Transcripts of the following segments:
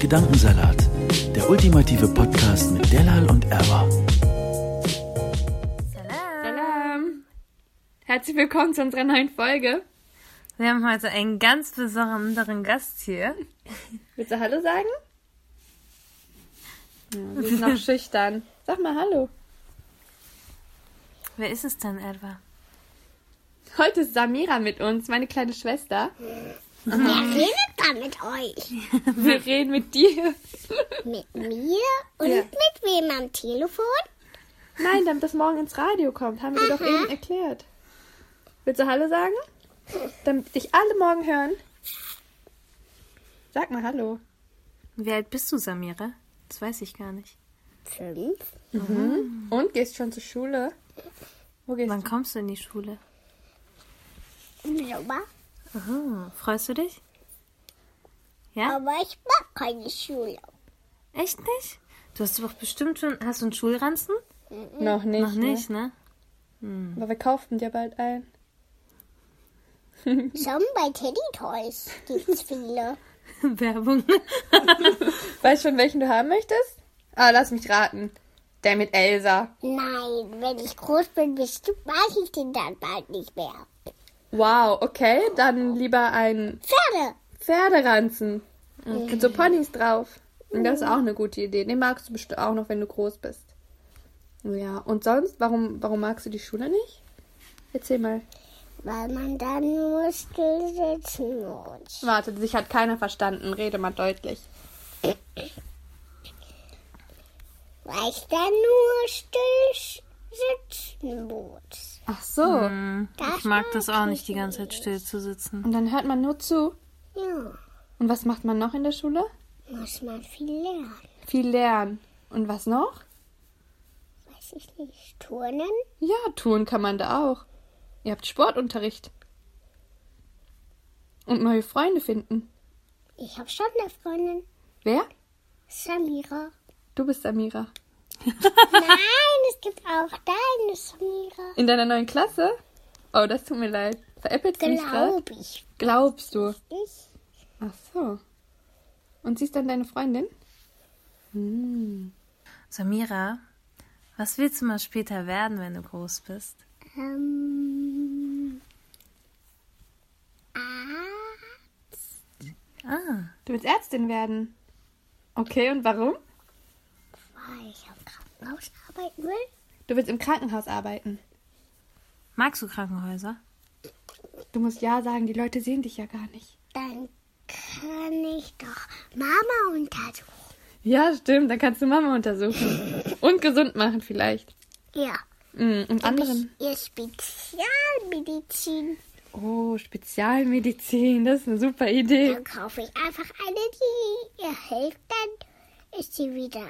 Gedankensalat, der ultimative Podcast mit Delal und Erwa. Salam. Herzlich willkommen zu unserer neuen Folge. Wir haben heute einen ganz besonderen Gast hier. Willst du Hallo sagen? Ja, wir sind noch schüchtern. Sag mal Hallo. Wer ist es denn etwa? Heute ist Samira mit uns, meine kleine Schwester. Wer redet da mit euch? Wir reden mit dir. Mit mir und Ja. mit wem am Telefon? Nein, damit das morgen ins Radio kommt, haben wir dir doch eben erklärt. Willst du Hallo sagen? Damit dich alle morgen hören. Sag mal Hallo. Wie alt bist du, Samira? Das weiß ich gar nicht. Fünf. Und gehst schon zur Schule? Wo gehst Wann du? kommst du in die Schule? Im Sommer. Oh, freust du dich? Ja? Aber ich mag keine Schule. Echt nicht? Du hast doch bestimmt schon. Hast du einen Schulranzen? Noch nicht. Noch nicht, ne? Ne? Aber wir kauften dir bald ein. Schon bei Teddy Toys gibt's viele. Werbung. Weißt schon, welchen du haben möchtest? Ah, lass mich raten. Der mit Elsa. Nein, wenn ich groß bin, bist du, mag ich den dann bald nicht mehr. Wow, okay. Dann lieber ein Pferde. Pferderanzen. Mit so Ponys drauf. Und das ist auch eine gute Idee. Den magst du bestimmt auch noch, wenn du groß bist. Ja, und sonst, warum, warum magst du die Schule nicht? Erzähl mal. Weil man dann nur still sitzen muss. Warte, sich hat keiner verstanden. Rede mal deutlich. Weil ich dann nur still sitzen muss. Ach so. Hm, ich mag das auch nicht, die ganze Zeit still zu sitzen. Und dann hört man nur zu. Ja, Und was macht man noch in der Schule? muss man viel lernen. Viel lernen. Und was noch? Weiß ich nicht. Turnen? Ja, tun kann man da auch. Ihr habt Sportunterricht. Und neue Freunde finden. Ich habe schon eine Freundin. Wer? Samira. Du bist Samira. Nein, es gibt auch deine Samira. In deiner neuen Klasse? Oh, das tut mir leid. Veräppelst du mich gerade? Glaube ich. Glaubst du? Ich. Ach so. Und sie ist dann deine Freundin? Samira, was willst du mal später werden, wenn du groß bist? Ähm. Ah, Ah, Du willst Ärztin werden. Okay, und warum? Weil ich am Krankenhaus arbeiten will. Du willst im Krankenhaus arbeiten. magst du Krankenhäuser? Du musst ja sagen, die Leute sehen dich ja gar nicht. Dann kann ich doch Mama untersuchen. Ja, stimmt, dann kannst du Mama untersuchen. Und gesund machen vielleicht. Ja. Mm, Und anderen. Ihr Spezialmedizin. Oh, Spezialmedizin, das ist eine super Idee. Dann kaufe ich einfach eine, die ihr hilft. Dann ist sie wieder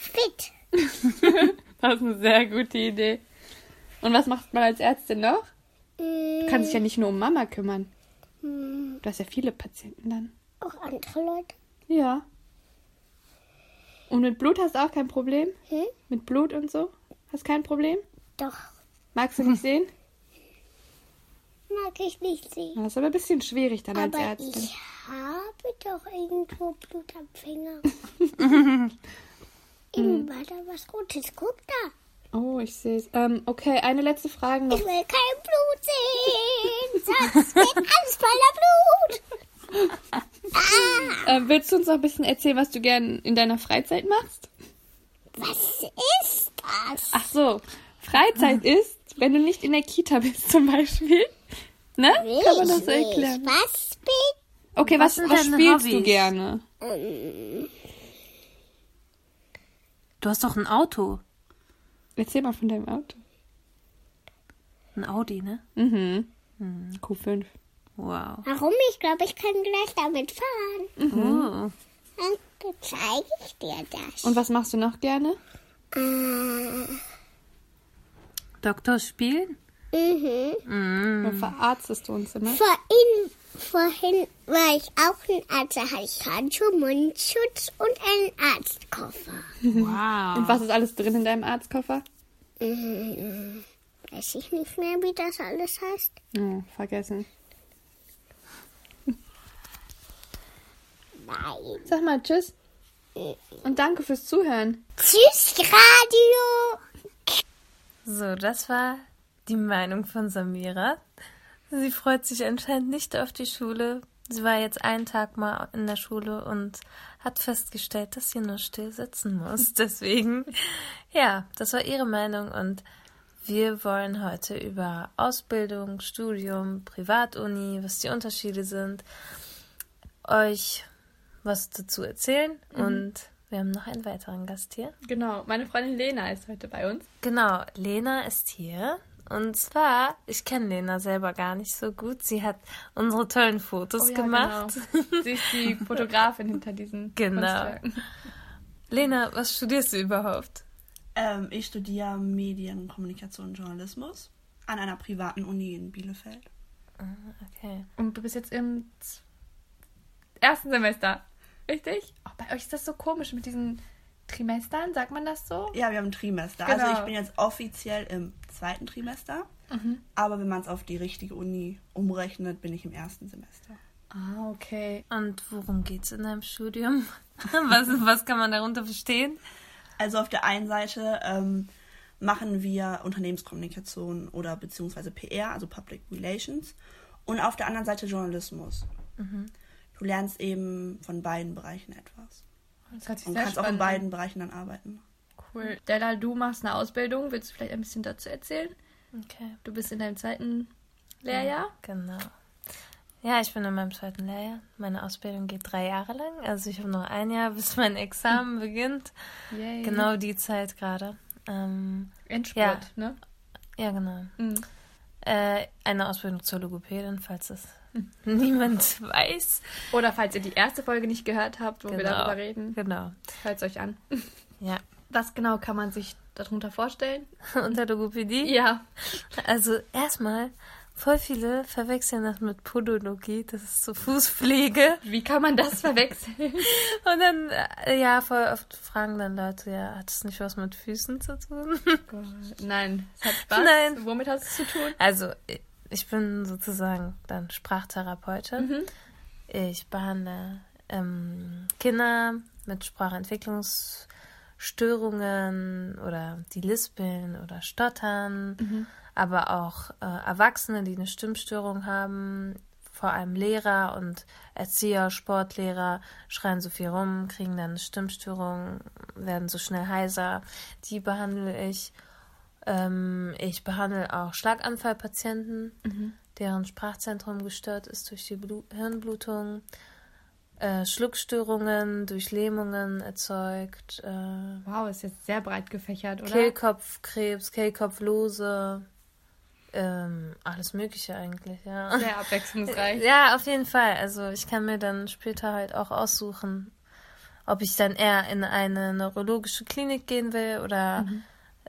fit. Das ist eine sehr gute Idee. Und was macht man als Ärztin noch? Mm, Kann sich ja nicht nur um Mama kümmern. mm, Du hast ja viele Patienten dann. Auch andere Leute. Ja. Und mit Blut hast du auch kein Problem? Hm? Mit Blut und so? Hast kein Problem? Doch, Magst du nicht sehen? mag ich nicht sehen. Das ist aber ein bisschen schwierig dann als Aber Ärztin. ich habe doch irgendwo Blut am Finger. Eben war da was Rotes. Guck da. Oh, ich sehe es. Ähm, okay, eine letzte Frage noch. Ich will kein Blut sehen. Sonst wird alles voller Blut. Ähm, willst du uns noch ein bisschen erzählen, was du gern in deiner Freizeit machst? Was ist das? Ach so, Freizeit ist, wenn du nicht in der Kita bist zum Beispiel. Ne? Will Kann man das nicht. erklären? Was bin Okay, was, Was was spielst du Hobbys? gerne? Du hast doch ein Auto. Erzähl mal von deinem Auto. Ein Audi, ne? Mhm. Q5. Wow. Warum? Ich glaube, ich kann gleich damit fahren. Oh. Dann zeige ich dir das. Und was machst du noch gerne? Äh, Doktor spielen? Mhm. Mm. Dann verarztest du uns immer. Vorhin, vorhin war ich auch ein Arzt. Da hatte ich Handschuhe, Mundschutz und einen Arztkoffer. Wow. Und was ist alles drin in deinem Arztkoffer? Mhm. Weiß ich nicht mehr, wie das alles heißt. Oh, vergessen. Nein. Sag mal Tschüss. Und danke fürs Zuhören. Tschüss, Radio. So, das war die Meinung von Samira. Sie freut sich anscheinend nicht auf die Schule. Sie war jetzt einen Tag mal in der Schule und hat festgestellt, dass sie nur still sitzen muss. Deswegen, ja, das war ihre Meinung und wir wollen heute über Ausbildung, Studium, Privatuni, was die Unterschiede sind, euch was dazu erzählen und wir haben noch einen weiteren Gast hier. Genau, meine Freundin Lena ist heute bei uns. Genau, Lena ist hier. Und zwar, ich kenne Lena selber gar nicht so gut. Sie hat unsere tollen Fotos Oh ja, gemacht. Genau. Sie ist die Fotografin hinter diesen Genau. Kunstwerken. Lena, was studierst du überhaupt? Ähm, ich studiere Medien, Kommunikation und Journalismus an einer privaten Uni in Bielefeld. Okay. Und du bist jetzt im ersten Semester, richtig? Auch bei euch ist das so komisch mit diesen Trimestern, sagt man das so? Ja, wir haben ein Trimester. Genau. Also ich bin jetzt offiziell im zweiten Trimester. Aber wenn man es auf die richtige Uni umrechnet, bin ich im ersten Semester. Ah, okay. Und worum geht's in deinem Studium? was, was kann man darunter verstehen? Also auf der einen Seite ähm, machen wir Unternehmenskommunikation oder beziehungsweise PR, also Public Relations. Und auf der anderen Seite Journalismus. Du lernst eben von beiden Bereichen etwas. Das hört sich Und kannst auch in spannend an. beiden Bereichen dann arbeiten. Cool. Della, du machst eine Ausbildung. Willst du vielleicht ein bisschen dazu erzählen? Okay. Du bist in deinem zweiten Lehrjahr. Genau. Ja, ich bin in meinem zweiten Lehrjahr. Meine Ausbildung geht drei Jahre lang. Also ich habe noch ein Jahr, bis mein Examen beginnt. Yay. Genau die Zeit gerade. Ähm, Endspurt, ne? ja, genau. Mhm. Äh, eine Ausbildung zur Logopädin, falls es niemand weiß. Oder falls ihr die erste Folge nicht gehört habt, wo wir Genau. darüber reden, Genau. hört es euch an. Ja. Was genau kann man sich darunter vorstellen? Unter Logopädie? Ja. Also erstmal, voll viele verwechseln das mit Podologie, das ist so Fußpflege. Wie kann man das verwechseln? Und dann, äh, ja, voll oft fragen dann Leute, ja, hat es nicht was mit Füßen zu tun? Nein, es hat Spaß. Nein. Womit hat es zu tun? Also, ich bin sozusagen dann Sprachtherapeutin. Ich behandle ähm, Kinder mit Sprachentwicklungsstörungen oder die lispeln oder stottern, aber auch äh, Erwachsene, die eine Stimmstörung haben. Vor allem Lehrer und Erzieher, Sportlehrer schreien so viel rum, kriegen dann eine Stimmstörung, werden so schnell heiser. Die behandle ich. Ähm, ich behandle auch Schlaganfallpatienten, deren Sprachzentrum gestört ist durch die Blu Hirnblutung, äh, Schluckstörungen durch Lähmungen erzeugt, äh, Wow, ist jetzt sehr breit gefächert, oder? Kehlkopfkrebs, Kehlkopflose, ähm, alles Mögliche eigentlich, ja. Sehr abwechslungsreich. Ja, auf jeden Fall. Also ich kann mir dann später halt auch aussuchen, ob ich dann eher in eine neurologische Klinik gehen will oder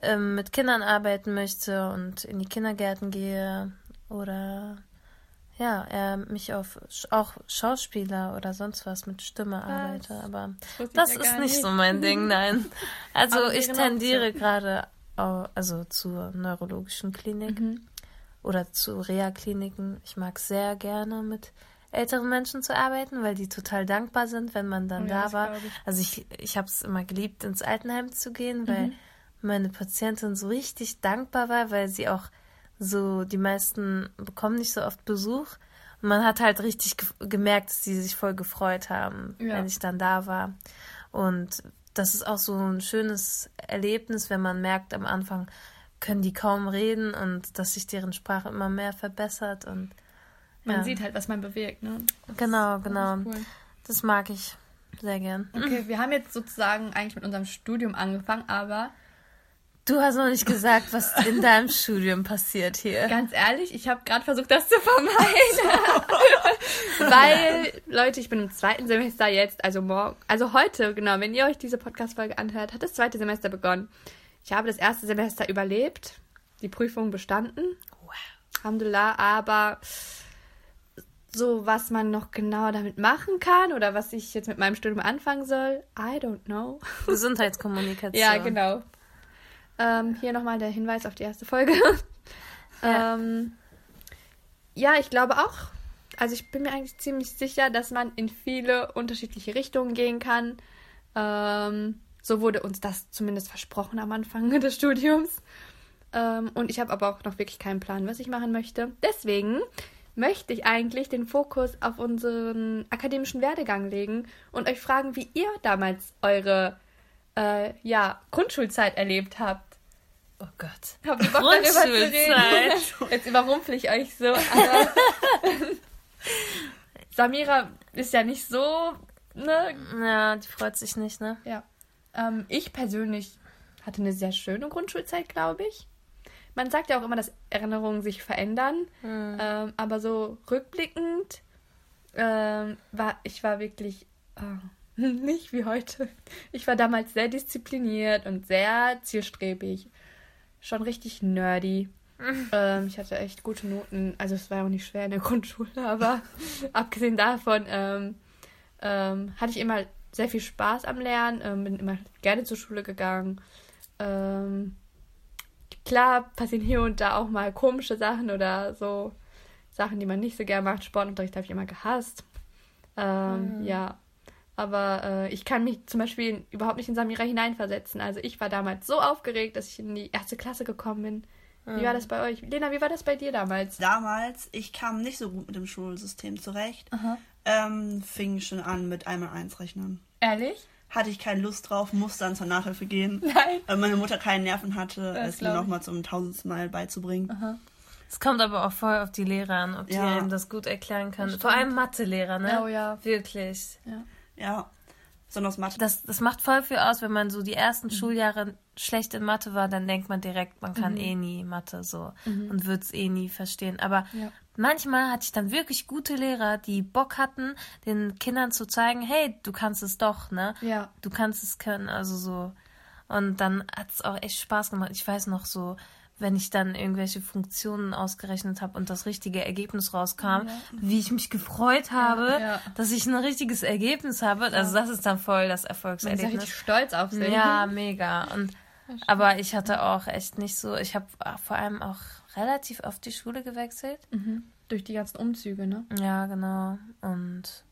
ähm, mit Kindern arbeiten möchte und in die Kindergärten gehe oder ja, eher mich auf auch Schauspieler oder sonst was mit Stimme arbeite. Aber das ja ist nicht nicht. so mein Ding, nein. Also ich eine tendiere gerade also zur neurologischen Klinik Mhm. oder zu Reha-Kliniken. Ich mag sehr gerne mit älteren Menschen zu arbeiten, weil die total dankbar sind, wenn man dann Oh ja, da das war. ich. Also ich, ich habe es immer geliebt, ins Altenheim zu gehen, weil meine Patientin so richtig dankbar war, weil sie auch so, die meisten bekommen nicht so oft Besuch. Und man hat halt richtig ge gemerkt, dass sie sich voll gefreut haben, Ja. wenn ich dann da war. Und das ist auch so ein schönes Erlebnis, wenn man merkt, am Anfang können die kaum reden und dass sich deren Sprache immer mehr verbessert. Und Man ja. sieht halt, was man bewirkt, ne? genau, genau. Cool. Das mag ich sehr gern. Okay, wir haben jetzt sozusagen eigentlich mit unserem Studium angefangen, aber Du hast noch nicht gesagt, was in deinem Studium passiert hier. ganz ehrlich, ich habe gerade versucht, das zu vermeiden. Weil, Leute, ich bin im zweiten Semester jetzt, also morgen, also heute, genau, wenn ihr euch diese Podcast-Folge anhört, hat das zweite Semester begonnen. Ich habe das erste Semester überlebt, die Prüfung bestanden. Alhamdulillah, aber so, was man noch genau damit machen kann oder was ich jetzt mit meinem Studium anfangen soll, I don't know. Gesundheitskommunikation. Ja, genau. Ähm, hier nochmal der Hinweis auf die erste Folge. Ja. ähm, ja, ich glaube auch, also ich bin mir eigentlich ziemlich sicher, dass man in viele unterschiedliche Richtungen gehen kann. Ähm, so wurde uns das zumindest versprochen am Anfang des Studiums. Ähm, und ich habe aber auch noch wirklich keinen Plan, was ich machen möchte. Deswegen möchte ich eigentlich den Fokus auf unseren akademischen Werdegang legen und euch fragen, wie ihr damals eure äh, ja, Grundschulzeit erlebt habt. Oh Gott. Habt ihr Bock darüber zu reden? Jetzt überrumpel ich euch so. Aber Samira ist ja nicht so, ne? Ja, die freut sich nicht, ne? Ja. Ähm, ich persönlich hatte eine sehr schöne Grundschulzeit, glaube ich. Man sagt ja auch immer, dass Erinnerungen sich verändern. Hm. Ähm, aber so rückblickend ähm, war ich war wirklich äh, nicht wie heute. Ich war damals sehr diszipliniert und sehr zielstrebig. Schon richtig nerdy. ähm, ich hatte echt gute Noten. Also es war ja auch nicht schwer in der Grundschule, aber abgesehen davon ähm, ähm, hatte ich immer sehr viel Spaß am Lernen, ähm, bin immer gerne zur Schule gegangen. Ähm, klar passieren hier und da auch mal komische Sachen oder so Sachen, die man nicht so gerne macht. Sportunterricht habe ich immer gehasst. Ähm, Mhm. Ja, aber äh, ich kann mich zum Beispiel überhaupt nicht in Samira hineinversetzen. Also ich war damals so aufgeregt, dass ich in die erste Klasse gekommen bin. Wie war das bei euch? Lena, wie war das bei dir damals? Damals, ich kam nicht so gut mit dem Schulsystem zurecht. Ähm, fing schon an mit einmal eins rechnen. Ehrlich? Hatte ich keine Lust drauf, musste dann zur Nachhilfe gehen. Nein. Weil meine Mutter keine Nerven hatte, Das es mir nochmal zum tausendsten Mal beizubringen. Es kommt aber auch voll auf die Lehrer an, ob die Ja. einem das gut erklären können. Vor allem Mathelehrer, ne? Oh ja. Wirklich. Ja. Besonders Mathe. Das, das macht voll viel aus, wenn man so die ersten Schuljahre schlecht in Mathe war, dann denkt man direkt, man kann eh nie Mathe so und wird es eh nie verstehen. Aber Ja. manchmal hatte ich dann wirklich gute Lehrer, die Bock hatten, den Kindern zu zeigen, hey, du kannst es doch, ne? Ja. Du kannst es können, also so. Und dann hat es auch echt Spaß gemacht. Ich weiß noch so, wenn ich dann irgendwelche Funktionen ausgerechnet habe und das richtige Ergebnis rauskam, wie ich mich gefreut habe, ja. dass ich ein richtiges Ergebnis habe. Also das ist dann voll das Man ist ja Erfolgserlebnis. richtig stolz auf sich. Ja, mega. Und aber ich hatte auch echt nicht so, ich habe vor allem auch relativ oft die Schule gewechselt. Mhm. Durch die ganzen Umzüge, ne? Ja, genau. Und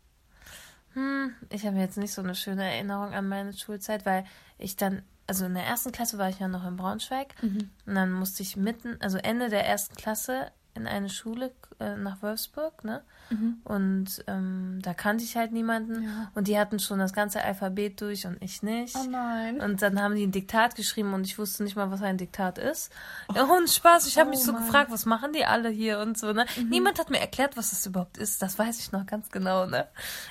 hm, ich habe jetzt nicht so eine schöne Erinnerung an meine Schulzeit, weil ich dann, also in der ersten Klasse war ich ja noch in Braunschweig Mhm. und dann musste ich mitten, also Ende der ersten Klasse in eine Schule äh, nach Wolfsburg, ne? Und ähm, da kannte ich halt niemanden Mhm. Ja. und die hatten schon das ganze Alphabet durch und ich nicht. Oh nein. Und dann haben die ein Diktat geschrieben und ich wusste nicht mal, was ein Diktat ist. Ja, und Spaß, ich habe mich Oh so Mann. Mhm. gefragt, was machen die alle hier und so, ne? Niemand hat mir erklärt, was das überhaupt ist. Das weiß ich noch ganz genau, ne?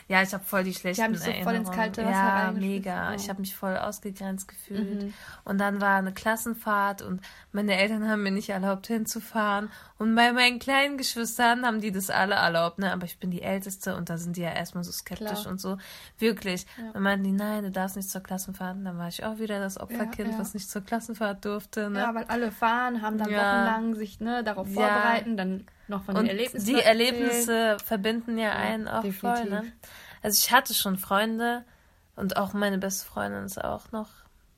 Ja, ich habe voll die schlechten haben dich so voll ins kalte Wasser Ja, mega. Oh. Ich habe mich voll ausgegrenzt gefühlt. Mhm. Und dann war eine Klassenfahrt und meine Eltern haben mir nicht erlaubt hinzufahren. Und bei meinen kleinen Geschwistern haben die das alle erlaubt, ne? Aber ich bin die Älteste und da sind die ja erstmal so skeptisch Klar. und so. Wirklich. Dann meinten die, nein, du darfst nicht zur Klassenfahrt. Und dann war ich auch wieder das Opferkind, Ja, ja. was nicht zur Klassenfahrt durfte, ne? Ja, weil alle fahren, haben dann Ja. wochenlang sich ne, darauf Ja. vorbereiten, dann noch von den Und Erlebnissen die. Erlebnisse verbinden ja, einen auch voll, definitiv. ne? Also ich hatte schon Freunde und auch meine beste Freundin ist auch noch,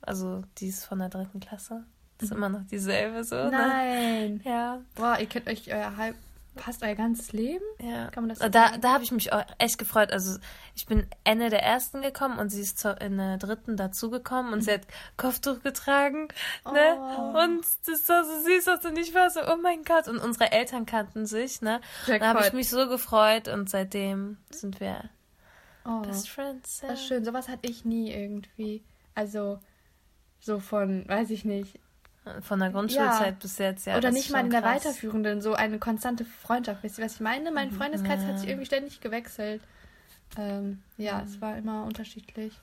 also die ist von der dritten Klasse. Ist immer noch dieselbe so, ne? Mhm. Nein. Ja, Boah, ihr kennt euch euer halb, fast euer ganzes Leben? ja. Kann man das so da sagen? da habe ich mich echt gefreut. Also ich bin Ende der ersten gekommen und sie ist zur, in der dritten dazugekommen und sie hat Kopftuch getragen. Ne? Oh. Und das war so süß, also und ich war so, oh mein Gott. Und unsere Eltern kannten sich, ne? Da habe ich mich so gefreut und seitdem sind wir Oh, Best Friends. Ja. das ist schön. Sowas hatte ich nie irgendwie. Also, so von, weiß ich nicht. Von der Grundschulzeit Ja. bis jetzt, ja. Oder nicht mal in der krass. weiterführenden, so eine konstante Freundschaft. Wisst ihr, was ich meine? Mein Freundeskreis hat sich irgendwie ständig gewechselt. Ähm, ja, es war immer unterschiedlich.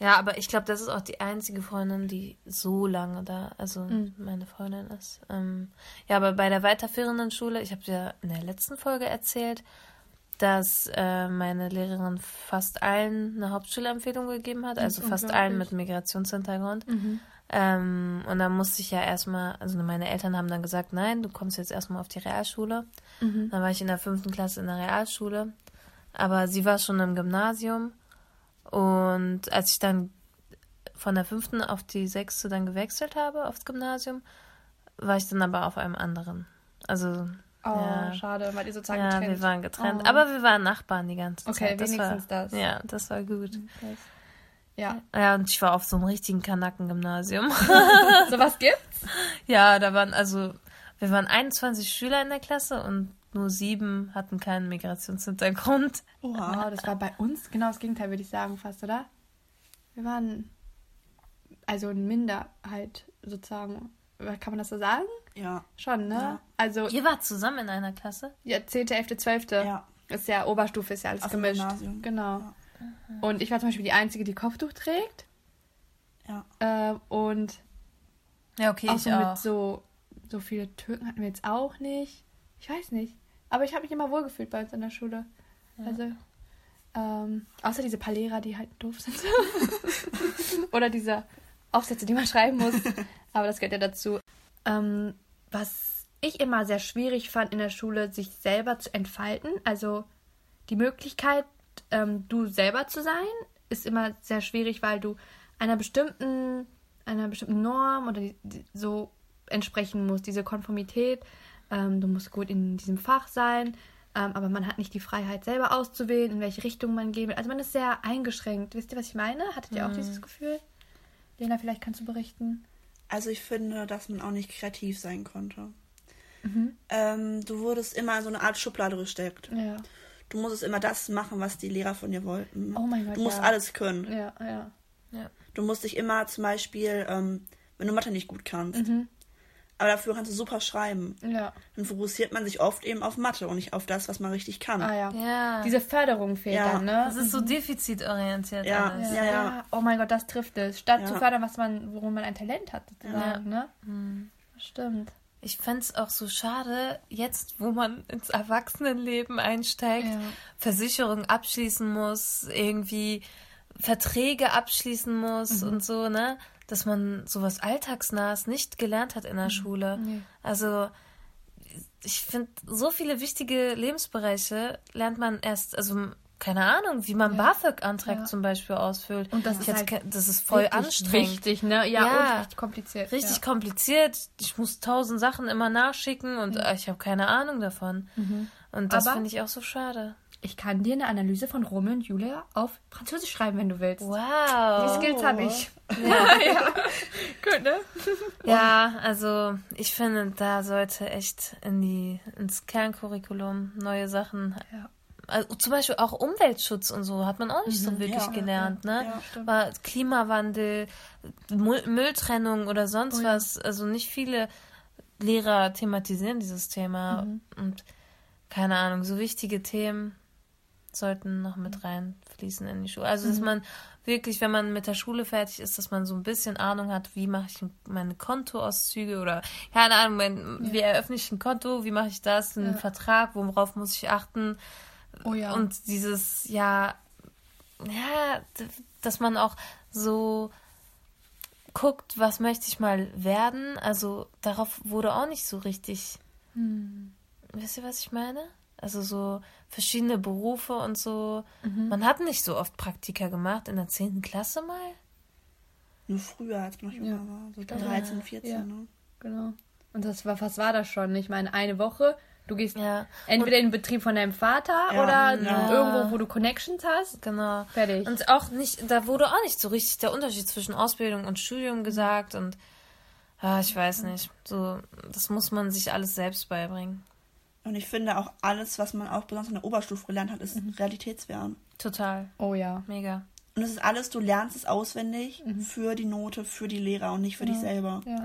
Ja, aber ich glaube, das ist auch die einzige Freundin, die so lange da, also Mhm. meine Freundin ist. Ähm, ja, aber bei der weiterführenden Schule, ich habe dir in der letzten Folge erzählt, dass äh, meine Lehrerin fast allen eine Hauptschulempfehlung gegeben hat, also fast allen mit Migrationshintergrund. Ähm, und dann musste ich ja erstmal, also meine Eltern haben dann gesagt, nein, du kommst jetzt erstmal auf die Realschule. Dann war ich in der fünften Klasse in der Realschule. Aber sie war schon im Gymnasium. Und als ich dann von der fünften auf die sechste dann gewechselt habe aufs Gymnasium, war ich dann aber auf einem anderen. Also Oh, Ja. schade, weil ihr sozusagen Ja, getrennt. wir waren getrennt. Oh. Aber wir waren Nachbarn die ganze Okay, Zeit. War, wenigstens das. Ja, das war gut. Ja, Ja, und ich war auf so einem richtigen Kanaken-Gymnasium. sowas gibt's? ja, da waren also, wir waren 21 Schüler in der Klasse und nur sieben hatten keinen Migrationshintergrund. Oh, das war bei uns genau das Gegenteil, würde ich sagen, fast, oder? Wir waren also eine Minderheit sozusagen. Kann man das so sagen? Ja. Schon, ne? Ja. Also Ihr wart zusammen in einer Klasse? ja, 10., 11., 12. Ja. Ist ja Oberstufe, ist ja alles dem gemischt. Gymnasium. Genau. Ja. Und ich war zum Beispiel die Einzige, die Kopftuch trägt. Ja. Äh, und Ja, okay, auch ich so auch. mit so, so viele Türken hatten wir jetzt auch nicht. Ich weiß nicht. Aber ich habe mich immer wohlgefühlt bei uns in der Schule. Also, ähm, außer diese paar Lehrer, die halt doof sind. Oder diese Aufsätze, die man schreiben muss. Aber das gehört ja dazu. Ähm, was ich immer sehr schwierig fand in der Schule, sich selber zu entfalten. Also die Möglichkeit, ähm, du selber zu sein, ist immer sehr schwierig, weil du einer bestimmten, einer bestimmten Norm oder die, die, so entsprechen musst, diese Konformität. Ähm, du musst gut in diesem Fach sein, ähm, aber man hat nicht die Freiheit, selber auszuwählen, in welche Richtung man gehen will. Also man ist sehr eingeschränkt. Wisst ihr, was ich meine? Hattet ihr auch dieses Gefühl? Lena, vielleicht kannst du berichten. Also ich finde, dass man auch nicht kreativ sein konnte. Mhm. Ähm, du wurdest immer in so eine Art Schublade gesteckt. Ja. Du musstest immer das machen, was die Lehrer von dir wollten. Oh mein Gott, Du musst ja. alles können. Ja, ja. Du musst dich immer zum Beispiel, ähm, wenn du Mathe nicht gut kannst, Mhm. aber dafür kannst du super schreiben, Ja. dann fokussiert man sich oft eben auf Mathe und nicht auf das, was man richtig kann. Ah ja. Ja. Diese Förderung fehlt Ja. dann, ne? das ist so defizitorientiert Ja. alles. Ja, ja. Oh mein Gott, das trifft es. Statt Ja. zu fördern, was man, worum man ein Talent hat, sozusagen, ne? Hm. Stimmt. Ich fände es auch so schade, jetzt, wo man ins Erwachsenenleben einsteigt, Ja. Versicherung abschließen muss, irgendwie Verträge abschließen muss und so, ne? Dass man sowas Alltagsnahes nicht gelernt hat in der Schule. Also, ich finde, so viele wichtige Lebensbereiche lernt man erst, also keine Ahnung, wie man BAföG-Antrag Ja. zum Beispiel ausfüllt. Und das Ich ist jetzt halt das ist voll Richtig anstrengend. Wichtig, ne? Ja, Ja. und richtig kompliziert. Richtig ja. kompliziert. Ich muss tausend Sachen immer nachschicken und äh, ich habe keine Ahnung davon. Und das finde ich auch so schade. Ich kann dir eine Analyse von Romeo und Julia auf Französisch schreiben, wenn du willst. Die Wow. Skills habe ich. Ja. Gut, ne? Ja, also ich finde, da sollte echt in die ins Kerncurriculum neue Sachen. Ja. Also, zum Beispiel auch Umweltschutz und so hat man auch nicht so wirklich Ja, gelernt, ne? ja. War Klimawandel, Müll, Mülltrennung oder sonst Oh ja. was. Also nicht viele Lehrer thematisieren dieses Thema. Mhm. Und keine Ahnung, so wichtige Themen sollten noch mit reinfließen in die Schule. Also, Mhm. dass man wirklich, wenn man mit der Schule fertig ist, dass man so ein bisschen Ahnung hat, wie mache ich meine Kontoauszüge oder keine Ahnung, mein, wie eröffne ich ein Konto, wie mache ich das, einen Ja. Vertrag, worauf muss ich achten. Oh ja. Und dieses, ja, ja, dass man auch so guckt, was möchte ich mal werden. Also darauf wurde auch nicht so richtig. Hm. Wisst ihr, was ich meine? Also so verschiedene Berufe und so. Mhm. Man hat nicht so oft Praktika gemacht in der 10. Klasse mal. Nur früher, als man noch jünger Ja. war. So glaube, 13, 14, ja. ne? Genau. Und das war, was war das schon? Ich meine, eine Woche, du gehst Ja. entweder in den Betrieb von deinem Vater Ja. oder Ja. irgendwo, wo du Connections hast. Genau. Fertig. Und auch nicht, da wurde auch nicht so richtig der Unterschied zwischen Ausbildung und Studium gesagt und ah, ich weiß nicht. So, das muss man sich alles selbst beibringen. Und ich finde auch alles, was man auch besonders in der Oberstufe gelernt hat, ist Mhm. Realitätswert. Total. oh ja. Mega. Und es ist alles, du lernst es auswendig für die Note, für die Lehrer und nicht für dich selber. Mhm. Ja.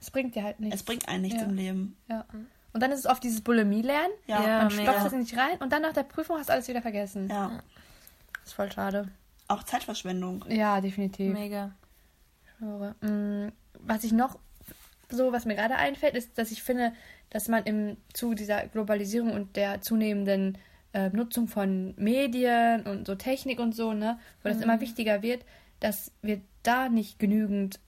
Es bringt dir halt nichts. Es bringt einen nichts Ja. im Leben. Ja. Und dann ist es oft dieses Bulimie-Lernen. Ja, Ja. Man stopft es nicht rein und dann nach der Prüfung hast du alles wieder vergessen. ja. Das ist voll schade. Auch Zeitverschwendung. Ja, definitiv. Mega. Mm, Was ich noch so, was mir gerade einfällt, ist, dass ich finde, dass man im Zuge dieser Globalisierung und der zunehmenden äh, Nutzung von Medien und so Technik und so, ne, wo das immer wichtiger wird, dass wir da nicht genügend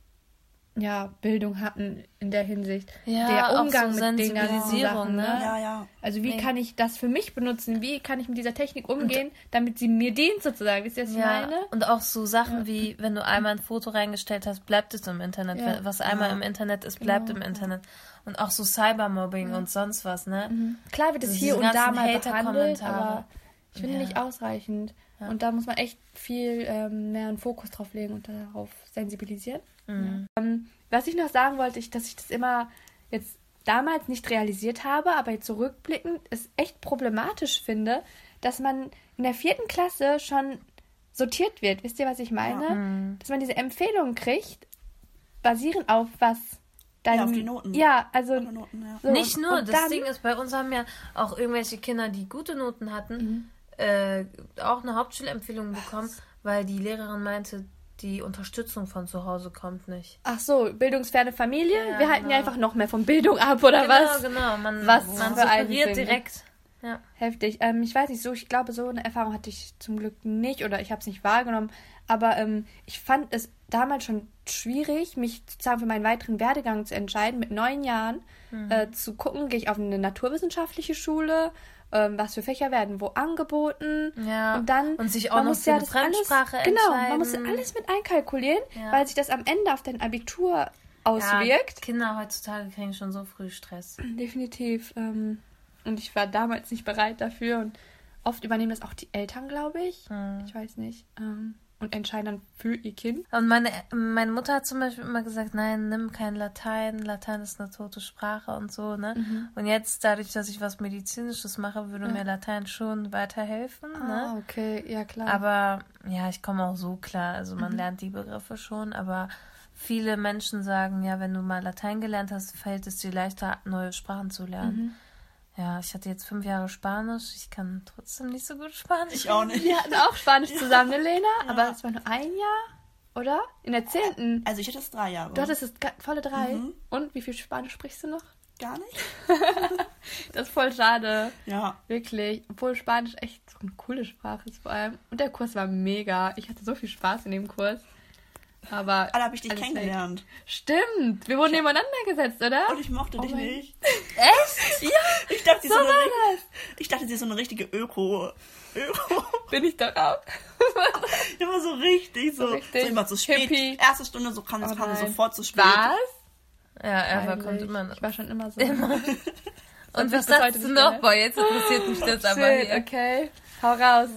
ja, Bildung hatten in der Hinsicht. Ja, der auch Umgang so mit den ganzen Sachen, ne? ne? Ja, ja. Also wie Nee. kann ich das für mich benutzen? Wie kann ich mit dieser Technik umgehen, damit sie mir dient sozusagen? Wisst ihr, was ich meine? und auch so Sachen wie, wenn du einmal ein Foto reingestellt hast, bleibt es im Internet. Was einmal Ja. im Internet ist, bleibt Genau, im Internet. Und auch so Cybermobbing und sonst was, ne? Klar wird es Also hier und da mal behandelt, aber ich finde Ja. nicht ausreichend. Und da muss man echt viel ähm, mehr einen Fokus drauf legen und darauf sensibilisieren. Mhm. Ähm, was ich noch sagen wollte, ich, dass ich das immer jetzt damals nicht realisiert habe, aber jetzt zurückblickend es echt problematisch finde, dass man in der vierten Klasse schon sortiert wird. Wisst ihr, was ich meine? Mhm. Dass man diese Empfehlungen kriegt, basierend auf was dein, Ja, auf die Noten. Ja, also Noten, ja. so, Nicht nur, und das dann- Ding ist, bei uns haben ja auch irgendwelche Kinder, die gute Noten hatten, Mhm. äh, auch eine Hauptschulempfehlung bekommen, weil die Lehrerin meinte, die Unterstützung von zu Hause kommt nicht. Ach so, bildungsferne Familie. Ja, Wir halten genau. ja einfach noch mehr von Bildung ab, oder genau, was? genau. Man, Was man suggeriert direkt. Ja. Heftig. Ähm, ich weiß nicht, so, ich glaube, so eine Erfahrung hatte ich zum Glück nicht oder ich habe es nicht wahrgenommen. Aber ähm, ich fand es damals schon schwierig, mich sozusagen für meinen weiteren Werdegang zu entscheiden, mit neun Jahren Mhm. äh, zu gucken, gehe ich auf eine naturwissenschaftliche Schule, ähm, was für Fächer werden wo angeboten. Ja, Und dann und sich auch man noch muss für ja eine das alles, Fremdsprache Genau, man muss alles mit einkalkulieren, Ja. weil sich das am Ende auf dein Abitur Ja, auswirkt. Kinder heutzutage kriegen schon so früh Stress. Definitiv. Ähm, und ich war damals nicht bereit dafür. Und oft übernehmen das auch die Eltern, glaube ich. Hm. Ich weiß nicht. Ähm, und entscheiden dann für ihr Kind. Und meine, meine Mutter hat zum Beispiel immer gesagt, nein, nimm kein Latein, Latein ist eine tote Sprache und so, ne? Mhm. Und jetzt, dadurch, dass ich was Medizinisches mache, würde mir Latein schon weiterhelfen, Ah, ne? okay. Ja, klar. Aber ja, ich komme auch so klar. Also Mhm. man lernt die Begriffe schon, aber viele Menschen sagen, ja, wenn du mal Latein gelernt hast, fällt es dir leichter, neue Sprachen zu lernen. Mhm. Ja, ich hatte jetzt fünf Jahre Spanisch. Ich kann trotzdem nicht so gut Spanisch. Ich auch nicht. Wir hatten auch Spanisch zusammen, ne, Lena? Aber es war nur ein Jahr, oder? In der zehnten. Also ich hatte es drei Jahre. Du hattest es volle drei. Mhm. Und wie viel Spanisch sprichst du noch? gar nicht? Das ist voll schade. Ja. Wirklich. Obwohl Spanisch echt so eine coole Sprache ist vor allem. Und der Kurs war mega. Ich hatte so viel Spaß in dem Kurs. Aber. Alle habe ich dich kennengelernt. Stimmt. Wir wurden nebeneinander gesetzt, oder? Und ich mochte Oh dich mein- nicht. Echt? Ja, ich dachte, sie ist So so, eine, war ich dachte, sie ist so eine richtige Öko. Öko. Bin ich doch auch. Immer so richtig, so, So richtig so immer zu spät. hippie. Erste Stunde, so kam, Oh es kam sofort zu spät. Was? Ja, Eva Peinlich. kommt immer noch. Ich war schon immer so. Und bis was sagst du noch? Boah, jetzt interessiert mich das aber Shit, hier. okay. Hau raus.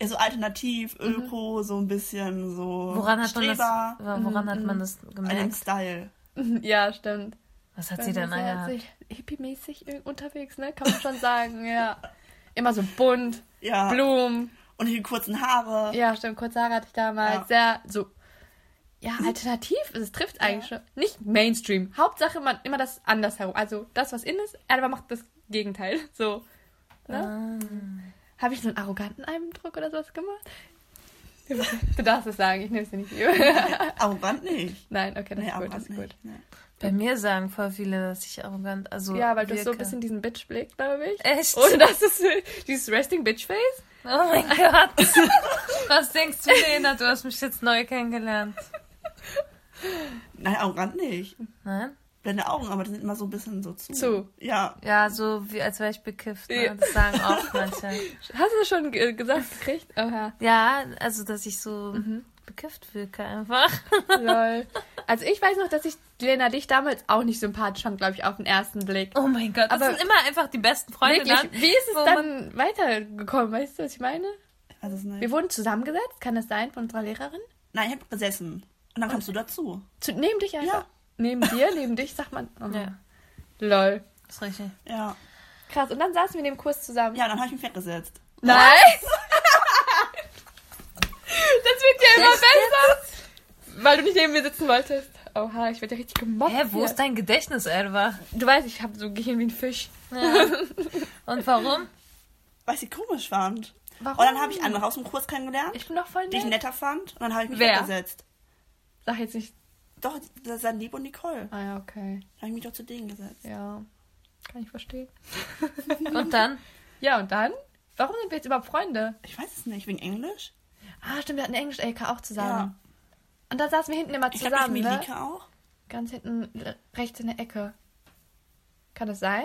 Ja, so alternativ, Öko, so ein bisschen so Woran hat man das, Streber, woran hat man das an dem gemerkt? Style. Ja, stimmt. Was hat sie denn angehabt? hippie-mäßig unterwegs, ne? Kann man schon sagen, ja. Immer so bunt, Ja. Blumen. Und die kurzen Haare. Ja, stimmt. Kurze Haare hatte ich damals. Sehr so. Ja, alternativ. Es trifft eigentlich schon. Nicht Mainstream. Hauptsache man immer das andersherum. Also das, was in ist, er aber macht das Gegenteil. So. Ne? Ah. Habe ich so einen arroganten Eindruck oder sowas gemacht? Du darfst es sagen, ich nehme es dir nicht übel. Arrogant nicht. Nein, okay, das Nee, ist gut, das ist gut. Nee. Bei mir sagen voll viele, dass ich arrogant, also Ja, weil du hast so ein wirke. bisschen diesen Bitch-Blick, glaube ich. Echt? Und das ist dieses Resting Bitch-Face. Oh mein Gott. Was denkst du, Lena? Du hast mich jetzt neu kennengelernt. Nein, arrogant nicht. Nein? Blende Augen, aber die sind immer so ein bisschen so zu. Zu. Ja. Ja, so wie als wäre ich bekifft. Ne? Das sagen auch manche. Hast du das schon ge- gesagt gekriegt? Oha. Ja, also dass ich so Mhm. bekifft wirke einfach. Lol. Also ich weiß noch, dass ich Lena dich damals auch nicht sympathisch fand, glaube ich, auf den ersten Blick. Oh mein Gott, das Aber- sind immer einfach die besten Freunde Wirklich? dann. Wie ist es dann weitergekommen? Weißt du, was ich meine? Also es ist nicht. Wir wurden zusammengesetzt, kann das sein, von unserer Lehrerin? Nein, ich habe gesessen. Und dann kommst du dazu. Zu, neben dich einfach? Ja. Neben dir, neben dich, sagt man. Oh. Ja, Lol. ist richtig. Ja. Krass, und dann saßen wir in dem Kurs zusammen. Ja, dann habe ich mich weggesetzt. Nein! das wird ja immer besser! Weil du nicht neben mir sitzen wolltest. Oha, ich werde ja richtig gemobbt. Hä, wo hier. ist dein Gedächtnis, Elva? Du weißt, ich habe so Gehirn wie ein Fisch. Und warum? Weil ich sie komisch fand. Warum? Und dann habe ich andere aus dem Kurs kennengelernt, Ich bin doch voll die ich nett. netter fand. Und dann habe ich mich Wer? weggesetzt. Sag jetzt nicht. Doch, das sind Lieb und Nicole. Ah ja, okay. Da habe ich mich doch zu denen gesetzt. Ja. Kann ich verstehen. Und dann? Ja, und dann? Warum sind wir jetzt überhaupt Freunde? Ich weiß es nicht, wegen Englisch? Ah, stimmt, wir hatten Englisch-LK auch zusammen. Ja. Und dann saßen wir hinten immer Ich glaube, zusammen, ich ne? Melike auch. Ganz hinten äh, rechts in der Ecke. Kann das sein?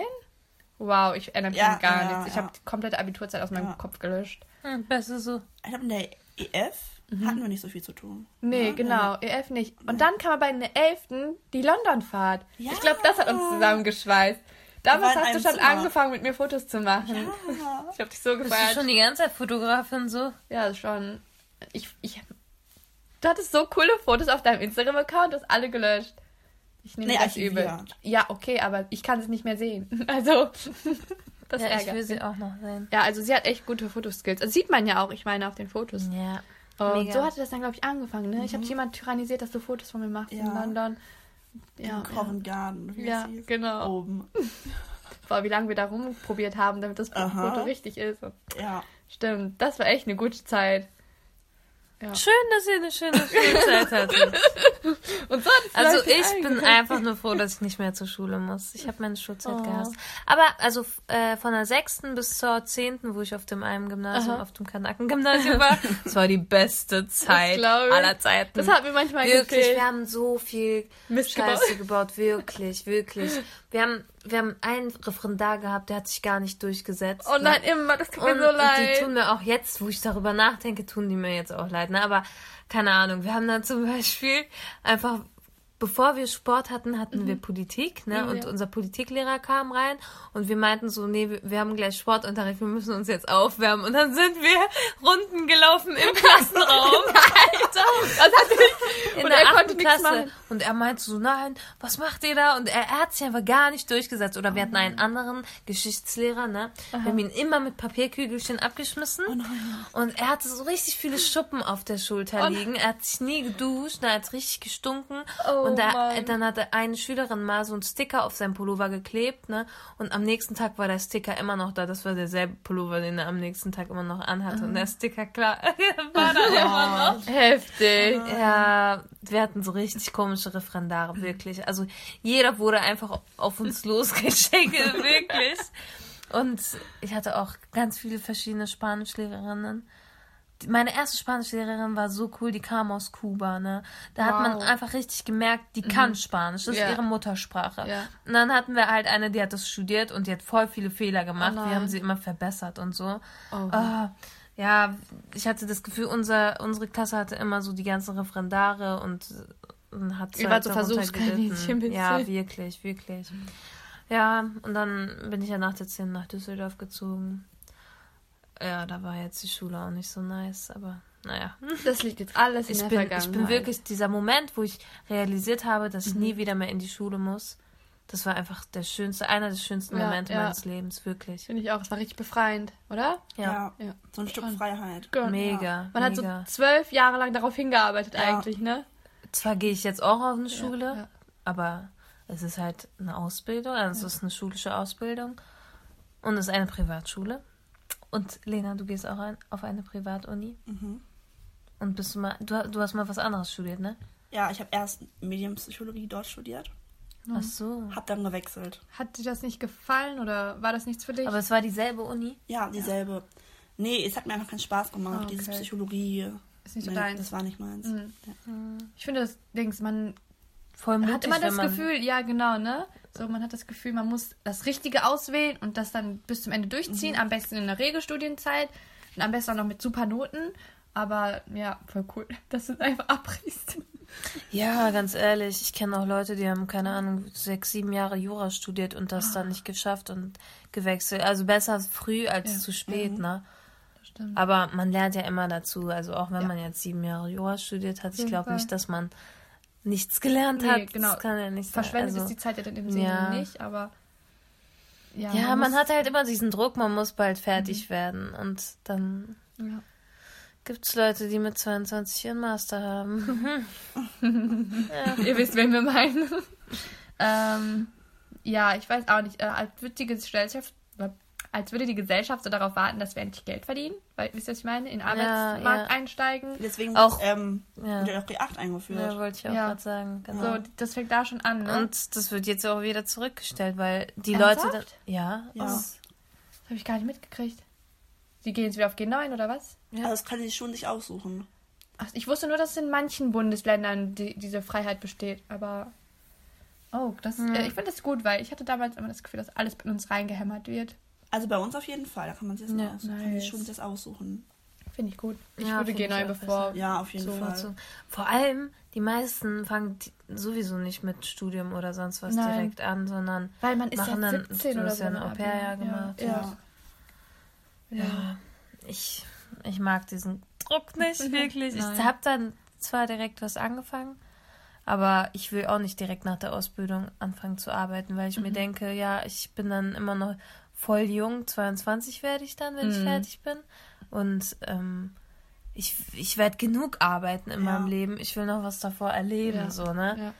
Wow, ich erinnere mich Ja, an gar ja, nichts. Ich ja. habe die komplette Abiturzeit aus meinem Ja. Kopf gelöscht. Hm, besser so. Ich glaube, in der EF hatten wir nicht so viel zu tun. Nee, Ja, genau, EF nicht. Und dann kam aber in der 11. die Londonfahrt. Ja. Ich glaube, das hat uns zusammengeschweißt. Damals hast du schon Zimmer. angefangen, mit mir Fotos zu machen. Ja. Ich habe dich so Bist du gefeiert. schon die ganze Zeit Fotografin so? Ja, schon. Ich, ich, du hattest so coole Fotos auf deinem Instagram-Account, du hast alle gelöscht. Ich nehme Nee, das übel. Ja, okay, aber ich kann es nicht mehr sehen. Also, das ja, ich ärgert will mich. sie auch noch sehen. Ja, also sie hat echt gute Fotoskills. Das sieht man ja auch, ich meine, auf den Fotos. Ja. Und Mega. so hatte das dann, glaube ich, angefangen, ne? Ich habe dich immer tyrannisiert, dass du Fotos von mir machst in Ja. London. Ja, Ja, Covent Garden. Wie ja, hieß. genau. Oben. Boah, wie lange wir da rumprobiert haben, damit das Aha. Foto richtig ist. Und Ja. stimmt, das war echt eine gute Zeit. Schön, dass ihr eine schöne Schulzeit hattet. Und Also ich bin einfach nur froh, dass ich nicht mehr zur Schule muss. Ich habe meine Schulzeit Oh. gehasst. Aber also äh, von der sechsten bis zur zehnten, wo ich auf dem einen Gymnasium, Aha. auf dem Kanaken-Gymnasium war, das war die beste Zeit aller Zeiten. Das hat mir manchmal Wirklich, gefehlt. wir haben so viel Mist Scheiße gebaut. Wirklich, wirklich. Wir haben, wir haben einen Referendar gehabt, der hat sich gar nicht durchgesetzt. Oh ne? nein, immer, das tut Und, mir so und die leid. tun mir auch jetzt, wo ich darüber nachdenke, tun die mir jetzt auch leid. Ne? Aber keine Ahnung, wir haben dann zum Beispiel einfach, bevor wir Sport hatten, hatten wir Politik. Ne? Mhm, und ja. unser Politiklehrer kam rein und wir meinten so, nee, wir, wir haben gleich Sportunterricht, wir müssen uns jetzt aufwärmen. Und dann sind wir Runden gelaufen im Klassenraum. Alter! Das hat In Und der er achten Klasse. Und er meinte so, nein, was macht ihr da? Und er, er hat sich einfach gar nicht durchgesetzt. Oder wir hatten einen anderen Geschichtslehrer, ne? Wir haben ihn immer mit Papierkügelchen abgeschmissen. Und er hatte so richtig viele Schuppen auf der Schulter liegen. Er hat sich nie geduscht, er hat richtig gestunken. Oh und er, Mann. dann hatte eine Schülerin mal so einen Sticker auf seinen Pullover geklebt, ne? Und am nächsten Tag war der Sticker immer noch da. Das war derselbe Pullover, den er am nächsten Tag immer noch anhatte. Und der Sticker, klar, war da immer noch. heftig. Ja, wir hatten so richtig komische Referendare, wirklich. Also jeder wurde einfach auf uns losgeschickt, wirklich. Und ich hatte auch ganz viele verschiedene Spanischlehrerinnen. Meine erste Spanischlehrerin war so cool, die kam aus Kuba, ne? Da hat man Wow. einfach richtig gemerkt, die kann Spanisch, das ist Ja. ihre Muttersprache. Ja. Und dann hatten wir halt eine, die hat das studiert und die hat voll viele Fehler gemacht. Oh wir haben sie immer verbessert und so. Oh. Ah, ja, ich hatte das Gefühl, unser, unsere Klasse hatte immer so die ganzen Referendare und, und hat Ihr wart so Versuchskaninchen. Ja, wirklich, wirklich. Ja, und dann bin ich ja nach der 10 nach Düsseldorf gezogen. Ja, da war jetzt die Schule auch nicht so nice, aber naja. Das liegt jetzt alles in Ich der bin, Vergangenheit. ich bin wirklich dieser Moment, wo ich realisiert habe, dass Mhm. ich nie wieder mehr in die Schule muss. Das war einfach der schönste, einer der schönsten Ja, Momente ja. meines Lebens, wirklich. Finde ich auch. Es war richtig befreiend, oder? Ja. Ja. So ein Stück. Freiheit. Genau. Mega. Man hat so mega. zwölf Jahre lang darauf hingearbeitet Ja. eigentlich, ne? Zwar gehe ich jetzt auch auf eine Schule, ja. aber es ist halt eine Ausbildung, also es ist eine schulische Ausbildung und es ist eine Privatschule. Und Lena, du gehst auch ein, auf eine Privatuni Mhm. und bist du mal, du, du hast mal was anderes studiert, ne? Ja, ich habe erst Medienpsychologie dort studiert, Ach so. habe dann gewechselt. Hat dir das nicht gefallen oder war das nichts für dich? Aber es war dieselbe Uni. Ja, dieselbe. Nee, es hat mir einfach keinen Spaß gemacht. Ah, okay. Diese Psychologie. Ist nicht so nee, deins. Das war nicht meins. Mhm. Ja. ich finde das Dings, man Voll mutig, hat immer das Gefühl, ja genau, ne? So, man hat das Gefühl, man muss das Richtige auswählen und das dann bis zum Ende Mhm. durchziehen. Am besten in der Regelstudienzeit und am besten auch noch mit super Noten. Aber ja, voll cool, dass du es einfach abbrichst. Ja, ganz ehrlich, ich kenne auch Leute, die haben, keine Ahnung, sechs, sieben Jahre Jura studiert und das dann nicht geschafft und gewechselt. Also besser früh als Ja. zu spät, ne? Das stimmt. Aber man lernt ja immer dazu. Also auch wenn Ja. man jetzt sieben Jahre Jura studiert hat, ich glaube nicht, dass man nichts gelernt Nee, hat. genau. Das kann ja nicht sein. Verschwendet also, ist die Zeit ja dann im Sinne ja. nicht, aber ja, Ja, man, muss- hat halt immer diesen Druck, man muss bald fertig werden. Und dann ja. gibt es Leute, die mit 22 ihren Master haben. Ihr wisst, wen wir meinen. ähm, ja, ich weiß auch nicht. Äh, als würde die Gesellschaft, als würde die Gesellschaft so darauf warten, dass wir endlich Geld verdienen. Weil, wisst ihr, was ich meine? In den Arbeitsmarkt ja. einsteigen. Deswegen Auch- ähm, Ja. wurde auch G8 eingeführt. Ja, wollte ich auch Ja. gerade sagen. Genau. So, das fängt da schon an, ne? Und das wird jetzt auch wieder zurückgestellt, weil die Ernsthaft? Leute dann. Ja, Ja. das- Das habe ich gar nicht mitgekriegt. Sie gehen jetzt wieder auf G9 oder was? Also das kann die schon sich aussuchen. Ach, ich wusste nur, dass in manchen Bundesländern die, diese Freiheit besteht, aber Oh, das, äh, ich finde das gut, weil ich hatte damals immer das Gefühl, dass alles bei uns reingehämmert wird. Also bei uns auf jeden Fall. Da kann man sich das, Ja, kann nice. sich schon das aussuchen. Finde ich gut. Ich Ja, würde ich auch bevor. Ja, auf jeden So, Fall. Also, vor allem, die meisten fangen sowieso nicht mit Studium oder sonst was Nein. direkt an, sondern Weil man ist machen ja dann, 17 du oder hast so. ja ein? Au-pair-Jahr gemacht. Ja. Ja. ja. Ja, ich, ich mag diesen Druck nicht wirklich. Ich Nein. habe dann zwar direkt was angefangen, aber ich will auch nicht direkt nach der Ausbildung anfangen zu arbeiten, weil ich Mhm. mir denke, ja, ich bin dann immer noch voll jung, 22 werde ich dann, wenn ich Mhm. fertig bin. Und ähm, ich, ich werde genug arbeiten in Ja. meinem Leben. Ich will noch was davor erleben, Ja. so, ne? Ja.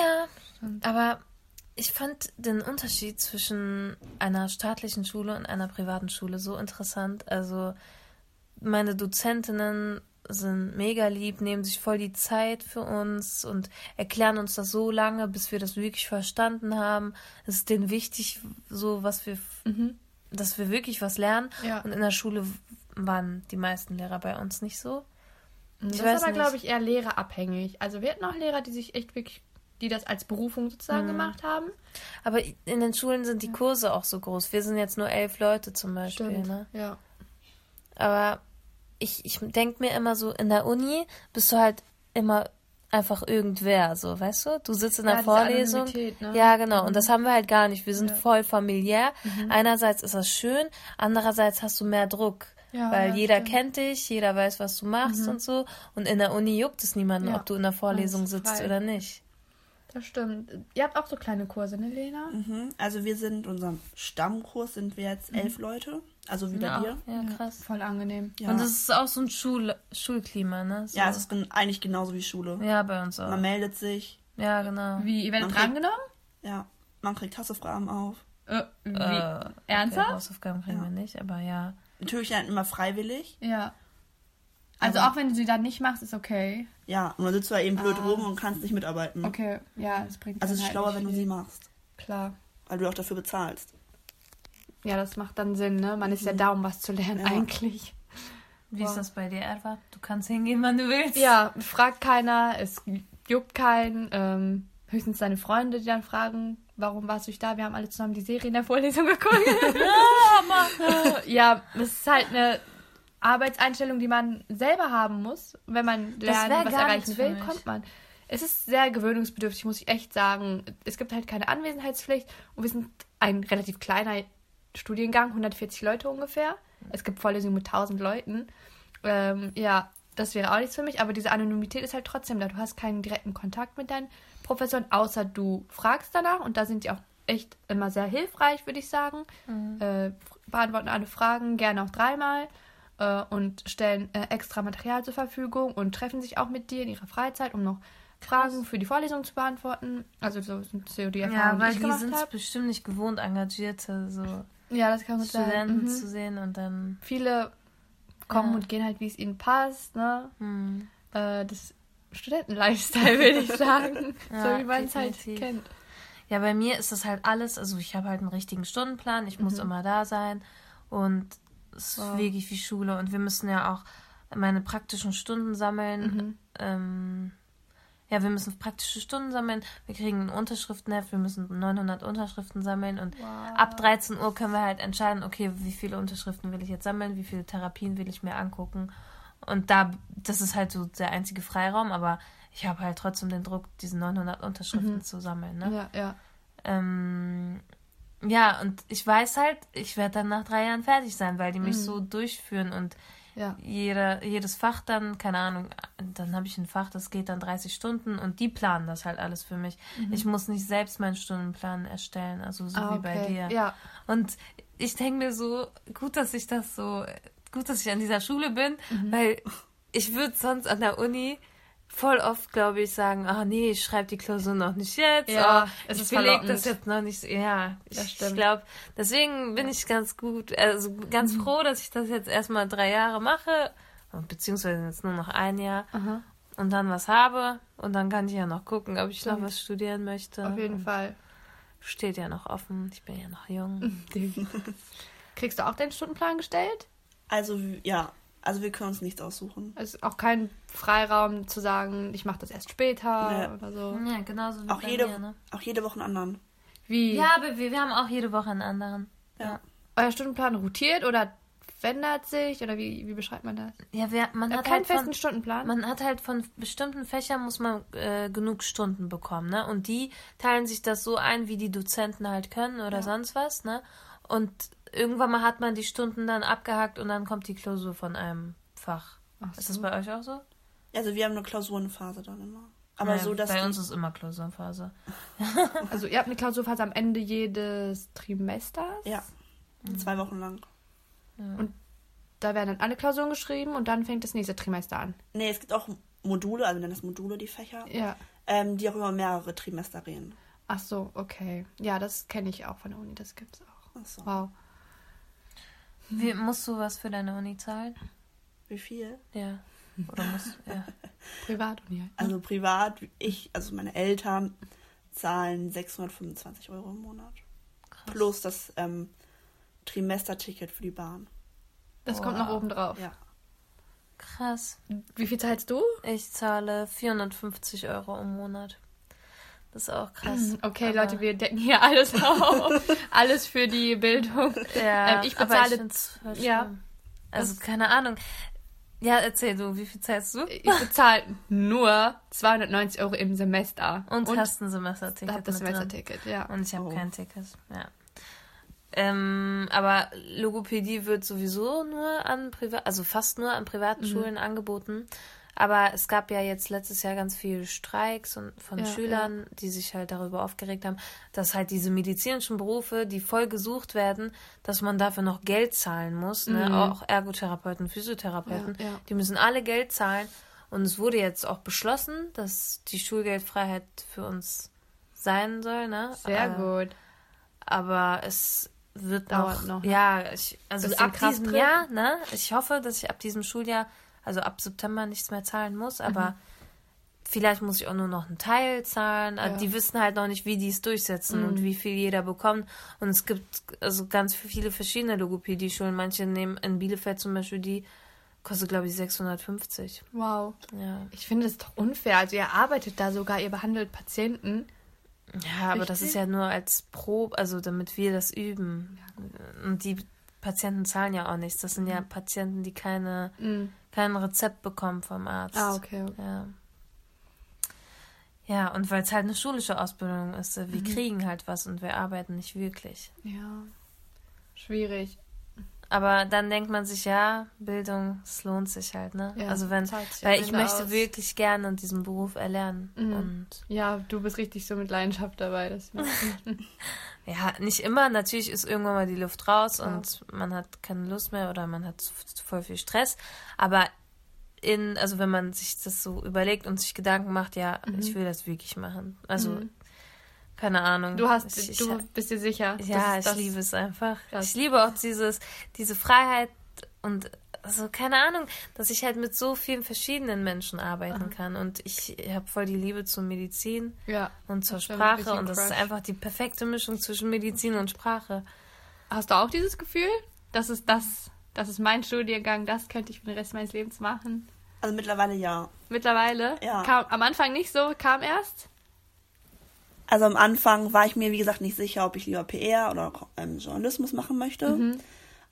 Ja, Stimmt. aber ich fand den Unterschied zwischen einer staatlichen Schule und einer privaten Schule so interessant. Also meine Dozentinnen sind mega lieb, nehmen sich voll die Zeit für uns und erklären uns das so lange, bis wir das wirklich verstanden haben. Es ist denen wichtig, so was wir, Mhm. dass wir wirklich was lernen. Ja. Und in der Schule waren die meisten Lehrer bei uns nicht so. Das Ich ist weiß aber, glaube ich, eher lehrerabhängig. Also wir hatten auch Lehrer, die sich echt wirklich, die das als Berufung sozusagen Mhm. gemacht haben. Aber in den Schulen sind die Kurse auch so groß. Wir sind jetzt nur elf Leute zum Beispiel. Ne? Ja. Aber ich, ich denke mir immer so, in der Uni bist du halt immer einfach irgendwer, so, weißt du? Du sitzt in Ja, der diese Vorlesung. Anonymität, ne? Ja, genau. Und das haben wir halt gar nicht. Wir sind Ja. Mhm. voll familiär. Einerseits ist das schön, andererseits hast du mehr Druck. Ja, weil ja, jeder stimmt. Mhm. kennt dich, jeder weiß, was du machst und so. Und in der Uni juckt es niemanden, Ja. ob du in der Vorlesung sitzt frei. oder nicht. Das stimmt. Ihr habt auch so kleine Kurse, ne, Lena? Mhm. Also wir sind, unserem Stammkurs sind wir jetzt elf Leute. Also wie bei Ja, dir. ja, krass. Voll angenehm. Ja. Und es ist auch so ein Schul Schulklima, ne? So. ja, es ist gen- eigentlich genauso wie Schule. ja, bei uns auch. Man meldet sich, Ja, genau. Wie, ihr werdet drangenommen? ja, man kriegt Hausaufgaben auf. Äh, wie? Äh, Ernsthaft? Okay, Hausaufgaben kriegen Ja. wir nicht, aber ja. Natürlich dann immer freiwillig. Ja. Also Aber- auch wenn du sie dann nicht machst, ist okay. Ja, und dann sitzt du da eben blöd Ah. rum und kannst nicht mitarbeiten. Okay, ja, das bringt Also es ist halt schlauer, wenn du sie machst. Klar. Weil du auch dafür bezahlst. Ja, das macht dann Sinn, ne? Man ist ja da, um was zu lernen, Mhm. Ja. eigentlich. Wie Wow. ist das bei dir, Erwa? Du kannst hingehen, wann du willst. Ja, fragt keiner, es juckt keinen. Ähm, höchstens deine Freunde, die dann fragen, warum warst du nicht da? Wir haben alle zusammen die Serie in der Vorlesung geguckt. ja, das ist halt eine Arbeitseinstellung, die man selber haben muss. Wenn man lernen, was erreichen will, kommt man. Es ist sehr gewöhnungsbedürftig, muss ich echt sagen. Es gibt halt keine Anwesenheitspflicht und wir sind ein relativ kleiner Studiengang, 140 Leute ungefähr. Es gibt Vorlesungen mit 1000 Leuten. Ähm, ja, das wäre auch nichts für mich, aber diese Anonymität ist halt trotzdem da. Du hast keinen direkten Kontakt mit deinen Professoren, außer du fragst danach und da sind die auch echt immer sehr hilfreich, würde ich sagen. Äh, beantworten alle Fragen, gerne auch dreimal äh, und stellen äh, extra Material zur Verfügung und treffen sich auch mit dir in ihrer Freizeit, um noch Fragen für die Vorlesung zu beantworten. Also so sind so die Ja, Erfahrungen, weil die ich die sind bestimmt nicht gewohnt, engagierte so Ja, das kann gut. Studenten Mhm. zu sehen und dann. Viele kommen Ja. und gehen halt, wie es ihnen passt, ne? Hm. Äh, das Studenten-Lifestyle, würde ich sagen. Ja, so wie man es halt kennt. Ja, bei mir ist das halt alles, also ich habe halt einen richtigen Stundenplan, ich muss immer da sein und es ist Mhm. Wow. wirklich wie Schule und wir müssen ja auch meine praktischen Stunden sammeln. Mhm. Ähm, ja, wir müssen praktische Stunden sammeln, wir kriegen ein Unterschriftenheft, wir müssen 900 Unterschriften sammeln. Und ab 13 Uhr können wir halt entscheiden, okay, wie viele Unterschriften will ich jetzt sammeln, wie viele Therapien will ich mir angucken? Und da, das ist halt so der einzige Freiraum, aber ich habe halt trotzdem den Druck, diese 900 Unterschriften Mhm. zu sammeln, ne? Ja, ja. Ähm, ja, und ich weiß halt, ich werde dann nach drei Jahren fertig sein, weil die mich Mhm. so durchführen und Ja. jeder, jedes Fach dann, keine Ahnung, dann habe ich ein Fach, das geht dann 30 Stunden und die planen das halt alles für mich. Ich muss nicht selbst meinen Stundenplan erstellen, also so Mhm. Ah, wie bei okay. dir. Ja. Und ich denke mir so, gut, dass ich das so, gut, dass ich an dieser Schule bin, Mhm. weil ich würde sonst an der Uni voll oft, glaube ich, sagen, ah nee, ich schreibe die Klausur noch nicht jetzt. Ja, oh, es ich ist beleg verlockend. das jetzt noch nicht. Ja, Das ich, stimmt. ich glaube, deswegen bin ich ganz gut, also ganz Mhm. froh, dass ich das jetzt erstmal drei Jahre mache, beziehungsweise jetzt nur noch ein Jahr Aha. und dann was habe und dann kann ich ja noch gucken, ob ich noch Stimmt. was studieren möchte. Auf jeden Fall. Steht ja noch offen, ich bin ja noch jung. Kriegst du auch deinen Stundenplan gestellt? Also, ja. Also wir können uns nichts aussuchen. Also auch kein Freiraum zu sagen, ich mache das erst später Nee. oder so. Ja, genauso wie Auch bei jede, mir, ne? auch jede Woche einen anderen. Wie? Ja, aber wir, wir haben auch jede Woche einen anderen. Ja. Euer Stundenplan rotiert oder verändert sich oder wie, wie beschreibt man das? Ja, wir, man hat habt keinen halt von, festen Stundenplan? Man hat halt von bestimmten Fächern muss man äh, genug Stunden bekommen, ne? Und die teilen sich das so ein, wie die Dozenten halt können oder sonst was, ne? Und irgendwann mal hat man die Stunden dann abgehakt und dann kommt die Klausur von einem Fach. Ach Ist das so. bei euch auch so? Also wir haben eine Klausurenphase dann immer. Aber Naja, so, dass bei uns ist immer Klausurphase. Also ihr habt eine Klausurphase am Ende jedes Trimesters. Ja. Zwei Wochen lang. Da werden dann alle Klausuren geschrieben und dann fängt das nächste Trimester an. Nee, es gibt auch Module, also nennen das Module, die Fächer, Ja. ähm, die auch über mehrere Trimester gehen. Ach so, okay. Ja, das kenne ich auch von der Uni, das gibt's auch. Ach so. Wow. Wie, musst du was für deine Uni zahlen? Wie viel? Ja. Oder musst ja. Privatuni halt. Also privat, ich, also meine Eltern zahlen 625 Euro im Monat. Krass. Plus das ähm, Trimesterticket für die Bahn. Das kommt noch oben drauf. Ja. Krass. Wie viel zahlst du? Ich zahle 450 Euro im Monat. Das ist auch krass. Okay, Aber- Leute, wir decken hier alles auf. alles für die Bildung. Ja, Ähm, ich aber bezahle- find's voll ja. Also, keine Ahnung. Ja, erzähl du, wie viel zahlst du? Ich bezahle nur 290 Euro im Semester. Und, hast ein Semesterticket. hab das. Semesterticket, ja. Und ich habe Oh. kein Ticket. Ja. Ähm, aber Logopädie wird sowieso nur an Privat, also fast nur an privaten Mhm. Schulen angeboten. Aber es gab ja jetzt letztes Jahr ganz viele Streiks und von Ja, Schülern, die sich halt darüber aufgeregt haben, dass halt diese medizinischen Berufe, die voll gesucht werden, dass man dafür noch Geld zahlen muss. Ne? Mhm. Auch Ergotherapeuten, Physiotherapeuten, Ja, ja. die müssen alle Geld zahlen. Und es wurde jetzt auch beschlossen, dass die Schulgeldfreiheit für uns sein soll. Ne? Sehr Äh, gut. aber es wird Dauert noch, noch, ne? ja, ich, also ab diesem? Jahr, ne? Ich hoffe, dass ich ab diesem Schuljahr, also ab September nichts mehr zahlen muss, aber vielleicht muss ich auch nur noch einen Teil zahlen. Ja. Die wissen halt noch nicht, wie die es durchsetzen und wie viel jeder bekommt. Und es gibt also ganz viele verschiedene Logopädie-Schulen. Manche nehmen in Bielefeld zum Beispiel die kostet glaube ich 650. Wow. Ja. Ich finde es doch unfair. Also ihr arbeitet da sogar, ihr behandelt Patienten. Ja, aber das ist ja nur als Probe, also damit wir das üben. Und die Patienten zahlen ja auch nichts. Das sind ja Patienten, die keine, Mhm. Kein Rezept bekommen vom Arzt. Ah, okay. Ja. Ja, und weil es halt eine schulische Ausbildung ist, äh, Mhm. wir kriegen halt was und wir arbeiten nicht wirklich. Ja. Schwierig. Aber dann denkt man sich, ja, Bildung, es lohnt sich halt, ne? Ja, also wenn, weil ich möchte aus. wirklich gerne diesen Beruf erlernen. Mhm. Und Ja, du bist richtig so mit Leidenschaft dabei. Das Ja, nicht immer. Natürlich ist irgendwann mal die Luft raus Klar. und man hat keine Lust mehr oder man hat zu- voll viel Stress. Aber in, also wenn man sich das so überlegt und sich Gedanken macht, ja, ich will das wirklich machen. Also, Mhm. Keine Ahnung. du hast, ich, ich, du bist dir sicher. ja, dass ich das- liebe es einfach. Krass. Ich liebe auch dieses, diese Freiheit und also keine Ahnung, dass ich halt mit so vielen verschiedenen Menschen arbeiten kann. Und ich habe voll die Liebe zur Medizin Ja. und zur Das Sprache und das ist einfach die perfekte Mischung zwischen Medizin und Sprache. Hast du auch dieses Gefühl? Das ist das, das ist mein Studiengang, das könnte ich für den Rest meines Lebens machen. Also mittlerweile ja. Mittlerweile? Ja. Kam, am Anfang nicht so, kam erst? Also am Anfang war ich mir, wie gesagt, nicht sicher, ob ich lieber PR oder ähm, Journalismus machen möchte. Mhm.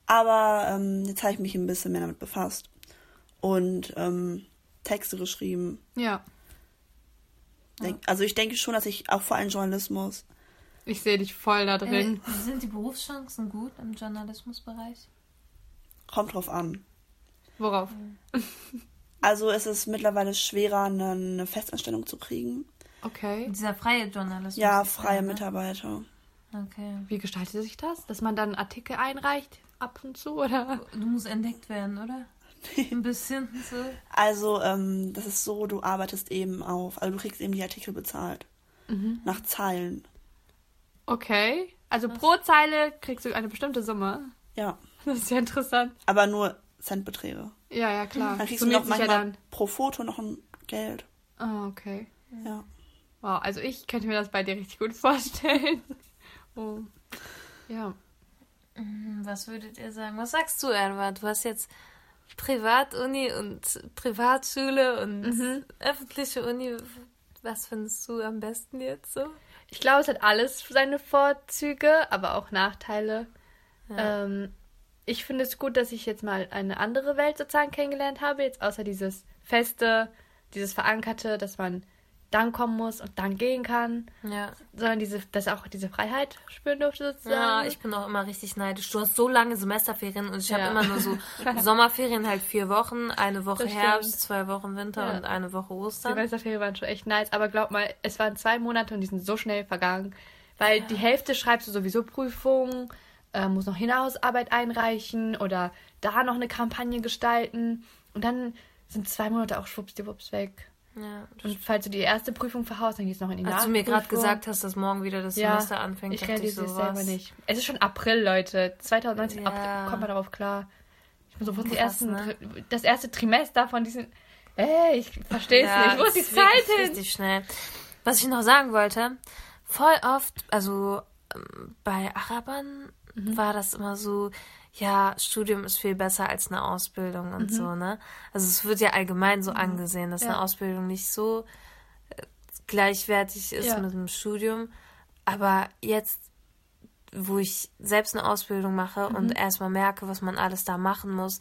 Aber ähm, jetzt habe ich mich ein bisschen mehr damit befasst und ähm, Texte geschrieben. Ja. Denk, also ich denke schon, dass ich auch vor allem Journalismus. Ich sehe dich voll da drin. Äh, sind die Berufschancen gut im Journalismusbereich? Kommt drauf an. Worauf? Also es ist mittlerweile schwerer, eine, eine Festanstellung zu kriegen. Okay. Dieser freie Journalismus. Ja, freie ja, ne? Mitarbeiter. Okay. Wie gestaltet sich das? Dass man dann Artikel einreicht ab und zu, oder? Du musst entdeckt werden, oder? Ein bisschen so. Also ähm, das ist so, du arbeitest eben auf, also du kriegst eben die Artikel bezahlt. Nach Zeilen. Okay. Also pro Zeile kriegst du eine bestimmte Summe. Ja, Das ist ja interessant. aber nur Centbeträge. Ja, ja, klar. Dann kriegst Summiert du noch ja manchmal dann. pro Foto noch ein Geld. Ah, okay. Ja. Wow, also ich könnte mir das bei dir richtig gut vorstellen. Oh. Ja. Hm, Was würdet ihr sagen? Was sagst du, Edward? Du hast jetzt Privatuni und Privatschule und öffentliche Uni, was findest du am besten jetzt so? Ich glaube, es hat alles seine Vorzüge, aber auch Nachteile. Ähm, ich finde es gut, dass ich jetzt mal eine andere Welt sozusagen kennengelernt habe, jetzt außer dieses feste, dieses verankerte, dass man dann kommen muss und dann gehen kann, Ja. sondern diese, dass auch diese Freiheit spüren durfte Ja, sozusagen. ich bin auch immer richtig neidisch. Du hast so lange Semesterferien und ich habe Ja. immer nur so Sommerferien halt vier Wochen, eine Woche Das stimmt. Herbst, zwei Wochen Winter Ja. und eine Woche Die Ostern. Semesterferien waren schon echt nice, aber glaub mal, es waren zwei Monate und die sind so schnell vergangen, weil die Hälfte schreibst du sowieso Prüfungen, äh, musst noch Hinausarbeit einreichen oder da noch eine Kampagne gestalten und dann sind zwei Monate auch schwuppsdiwupps weg. Ja. Und falls du die erste Prüfung verhaust, dann gehst du noch in die Als du mir gerade gesagt hast, dass morgen wieder das ja, Semester anfängt, ich realisiere es selber nicht. Es ist schon April, Leute. 2019 Ja. April, kommt man darauf klar. Ich bin so, wo Krass, ersten, ne? Das erste Trimester von diesen, ey, ich verstehe es nicht. Wo ist die Zeit hin? Richtig schnell. Was ich noch sagen wollte, voll oft, also ähm, bei Arabern Mhm. war das immer so, ja, Studium ist viel besser als eine Ausbildung und so, ne? Also es wird ja allgemein so angesehen, dass Mhm. Ja. eine Ausbildung nicht so äh, gleichwertig ist Ja. mit einem Studium. Aber jetzt, wo ich selbst eine Ausbildung mache Mhm. und erstmal merke, was man alles da machen muss,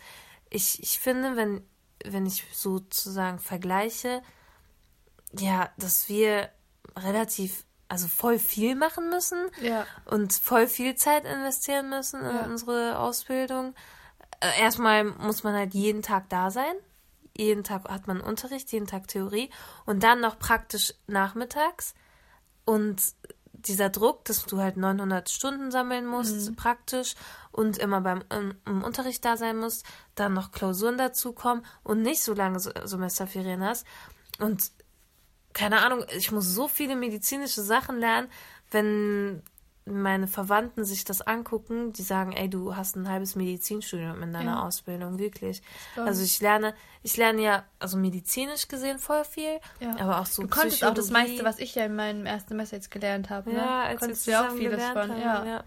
ich, ich finde, wenn, wenn ich sozusagen vergleiche, ja, dass wir relativ, also voll viel machen müssen Ja. und voll viel Zeit investieren müssen in Ja. unsere Ausbildung. Äh, Erstmal muss man halt jeden Tag da sein. Jeden Tag hat man Unterricht, jeden Tag Theorie und dann noch praktisch nachmittags. Und dieser Druck, dass du halt 900 Stunden sammeln musst, Mhm. praktisch, und immer beim im, im Unterricht da sein musst, dann noch Klausuren dazukommen und nicht so lange Se- Semesterferien hast. Und keine Ahnung, ich muss so viele medizinische Sachen lernen, wenn meine Verwandten sich das angucken, die sagen, ey, du hast ein halbes Medizinstudium in deiner Ja. Ausbildung, wirklich. glaub Also ich lerne, ich lerne ja, also medizinisch gesehen voll viel, Ja. aber auch so Du konntest auch das meiste, was ich ja in meinem ersten Semester jetzt gelernt habe. Ne? ja, als konntest du ja auch vieles von. Ja. ja.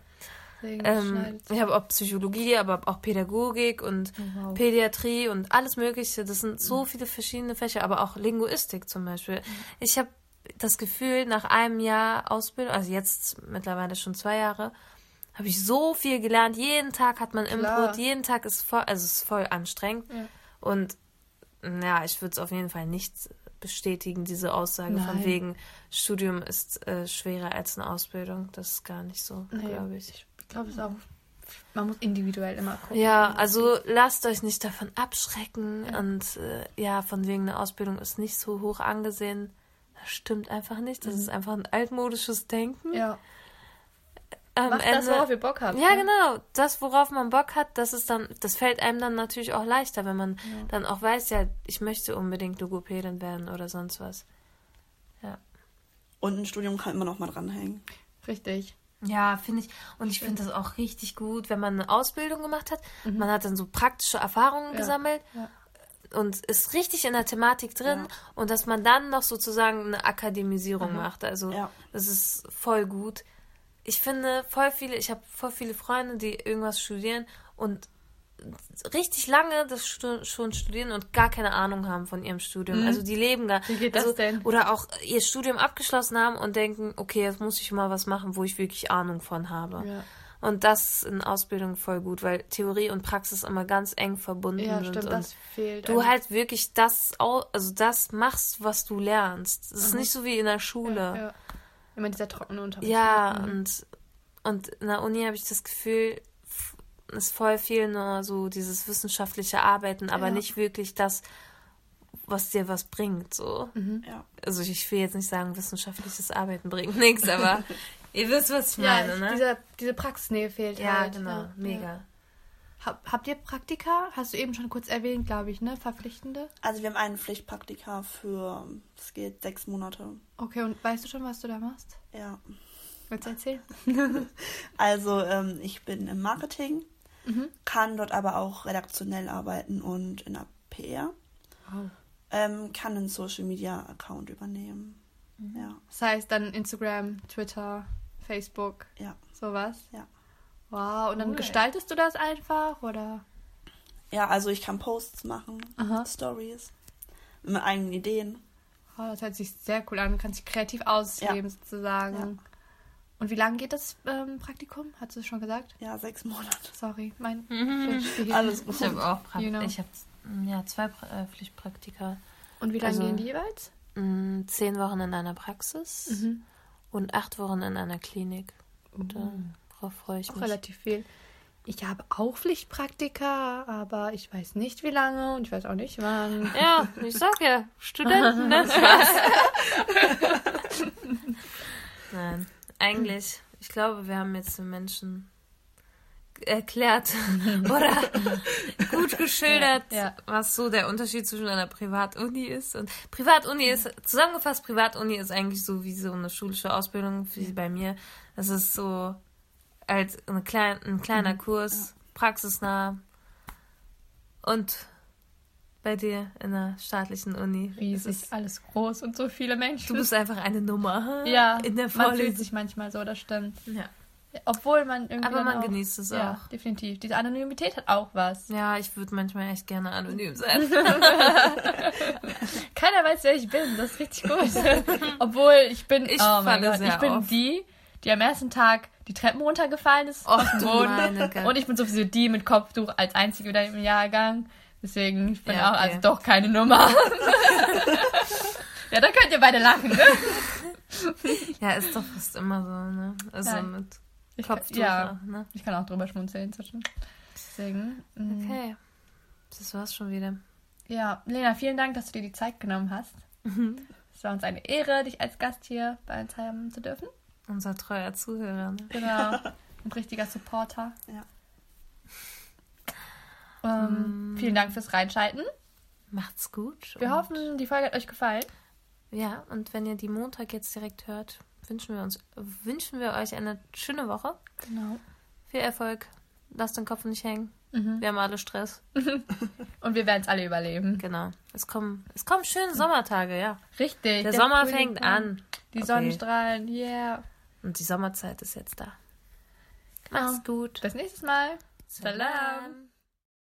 Ähm, ich habe auch Psychologie, aber auch Pädagogik und wow. Mhm. Pädiatrie und alles Mögliche. Das sind so viele verschiedene Fächer, aber auch Linguistik zum Beispiel. Ich habe das Gefühl, nach einem Jahr Ausbildung, also jetzt mittlerweile schon zwei Jahre, habe ich so viel gelernt. Jeden Tag hat man Klar. Input, jeden Tag ist voll, also es ist voll anstrengend. Ja. Und ja, ich würde es auf jeden Fall nicht bestätigen, diese Aussage von Nein. wegen Studium ist äh, schwerer als eine Ausbildung. Das ist gar nicht so, Nee. glaube ich. Ich glaube, es ist auch. Man muss individuell immer gucken. Ja, also lasst euch nicht davon abschrecken und äh, ja, von wegen eine Ausbildung ist nicht so hoch angesehen. Das stimmt einfach nicht. Das ist einfach ein altmodisches Denken. Mhm. Ja. Am Macht das, worauf ihr Bock habt. ja, ne? genau. Das, worauf man Bock hat, das ist dann, das fällt einem dann natürlich auch leichter, wenn man dann auch weiß, ja, ich möchte unbedingt Logopädin werden oder sonst was. Und ein Studium kann immer noch mal dranhängen. Richtig. Ja, finde ich. Und ich finde das auch richtig gut, wenn man eine Ausbildung gemacht hat. Man hat dann so praktische Erfahrungen Mhm. Ja, gesammelt ja. und ist richtig in der Thematik drin Ja. und dass man dann noch sozusagen eine Akademisierung macht. Also das ist voll gut. Ich finde voll viele, ich habe voll viele Freunde, die irgendwas studieren und richtig lange das schon studieren und gar keine Ahnung haben von ihrem Studium. Also die leben gar. Mhm. Wie geht das also, denn? Oder auch ihr Studium abgeschlossen haben und denken, okay, jetzt muss ich mal was machen, wo ich wirklich Ahnung von habe. Ja. Und das in Ausbildung voll gut, weil Theorie und Praxis immer ganz eng verbunden Ja, sind. stimmt, und das fehlt. du halt wirklich das, also das machst, was du lernst. Es ist nicht so wie in der Schule. Mhm. Ja. Immer dieser trockene Unterricht. Ja, Mhm. und, und in der Uni habe ich das Gefühl, ist voll viel nur so dieses wissenschaftliche Arbeiten, aber Ja. nicht wirklich das, was dir was bringt. So. Mhm. Ja. Also ich will jetzt nicht sagen, wissenschaftliches Arbeiten bringt nichts, aber ihr wisst, was ich Ja, meine, ich- ne? diese, diese Praxisnähe fehlt ja, halt. genau, Ja. mega. Ja. Hab, habt ihr Praktika? Hast du eben schon kurz erwähnt, glaube ich, ne? Verpflichtende? Also wir haben einen Pflichtpraktika für, es geht sechs Monate. Okay, und weißt du schon, was du da machst? Ja. Willst du erzählen? Also ähm, ich bin im Marketing, Mhm. kann dort aber auch redaktionell arbeiten und in der PR. Oh. Ähm, kann einen Social Media Account übernehmen. Mhm. Ja, Das heißt dann Instagram, Twitter, Facebook, ja, sowas? ja. Wow, und dann Cool. gestaltest du das einfach oder? Ja, also ich kann Posts machen, Aha. Stories, mit eigenen Ideen. Oh, das hört sich sehr cool an. Du kannst dich kreativ ausleben, sozusagen. Und wie lange geht das ähm, Praktikum? Hast du es schon gesagt? Ja, sechs Monate. Sorry, mein Mhm. Alles gut. Ich habe auch Prakt You know. ich habe ja zwei pra äh, Pflichtpraktika. Und wie lange Also- gehen die jeweils? Mm, Zehn Wochen in einer Praxis Mhm. und acht Wochen in einer Klinik. Und darauf freue ich Auch mich. relativ viel. Ich habe auch Pflichtpraktika, aber ich weiß nicht wie lange und ich weiß auch nicht wann. Ja, ich sag ja, Studenten, ne? Spaß. Nein, eigentlich, ich glaube, wir haben jetzt den Menschen erklärt oder gut geschildert, Ja, ja. was so der Unterschied zwischen einer Privatuni ist. Und Privatuni ist, zusammengefasst, Privatuni ist eigentlich so wie so eine schulische Ausbildung, wie bei mir. Das ist so als eine klein, ein kleiner Mhm. Kurs, praxisnah. Und bei dir in der staatlichen Uni. ist Riesig, es- alles groß und so viele Menschen. Du bist einfach eine Nummer ja, in der man fühlt sich manchmal so, das stimmt. Ja. Obwohl man irgendwie. Aber man auch, genießt es Ja, auch. definitiv. Diese Anonymität hat auch was. Ja, ich würde manchmal echt gerne anonym sein. Keiner weiß, wer ich bin. Das ist richtig gut. Obwohl ich bin. Ich oh mein Gott, ich bin auf. die, die am ersten Tag die Treppen runtergefallen ist. Och, auf den Boden. Und ich bin sowieso die mit Kopftuch als einzige wieder im Jahrgang. Deswegen, ich bin Ja, auch okay. also doch keine Nummer. ja, da könnt ihr beide lachen, ne? Ja, ist doch fast immer so, ne? Also Ja. mit Ich, Kopftuch, ja, ne? ich kann auch drüber schmunzeln inzwischen. Deswegen. mm. Okay. Das war's schon wieder. Ja, Lena, vielen Dank, dass du dir die Zeit genommen hast. Es war uns eine Ehre, dich als Gast hier bei uns haben zu dürfen. Unser treuer Zuhörer, ne? Genau. Ein richtiger Supporter. Ja. Ähm, Vielen Dank fürs Reinschalten. Macht's gut. Wir hoffen, die Folge hat euch gefallen. Ja, und wenn ihr die Montag jetzt direkt hört, wünschen wir uns, wünschen wir euch eine schöne Woche. Genau. Viel Erfolg. Lasst den Kopf nicht hängen. Mhm. Wir haben alle Stress. Und wir werden es alle überleben. Genau. Es kommen, es kommen schöne Sommertage, ja. Richtig. Der, Sommer Frühling fängt an. Die Okay. Sonnenstrahlen, yeah. Und die Sommerzeit ist jetzt da. Genau. Macht's gut. Bis nächstes Mal. Salam.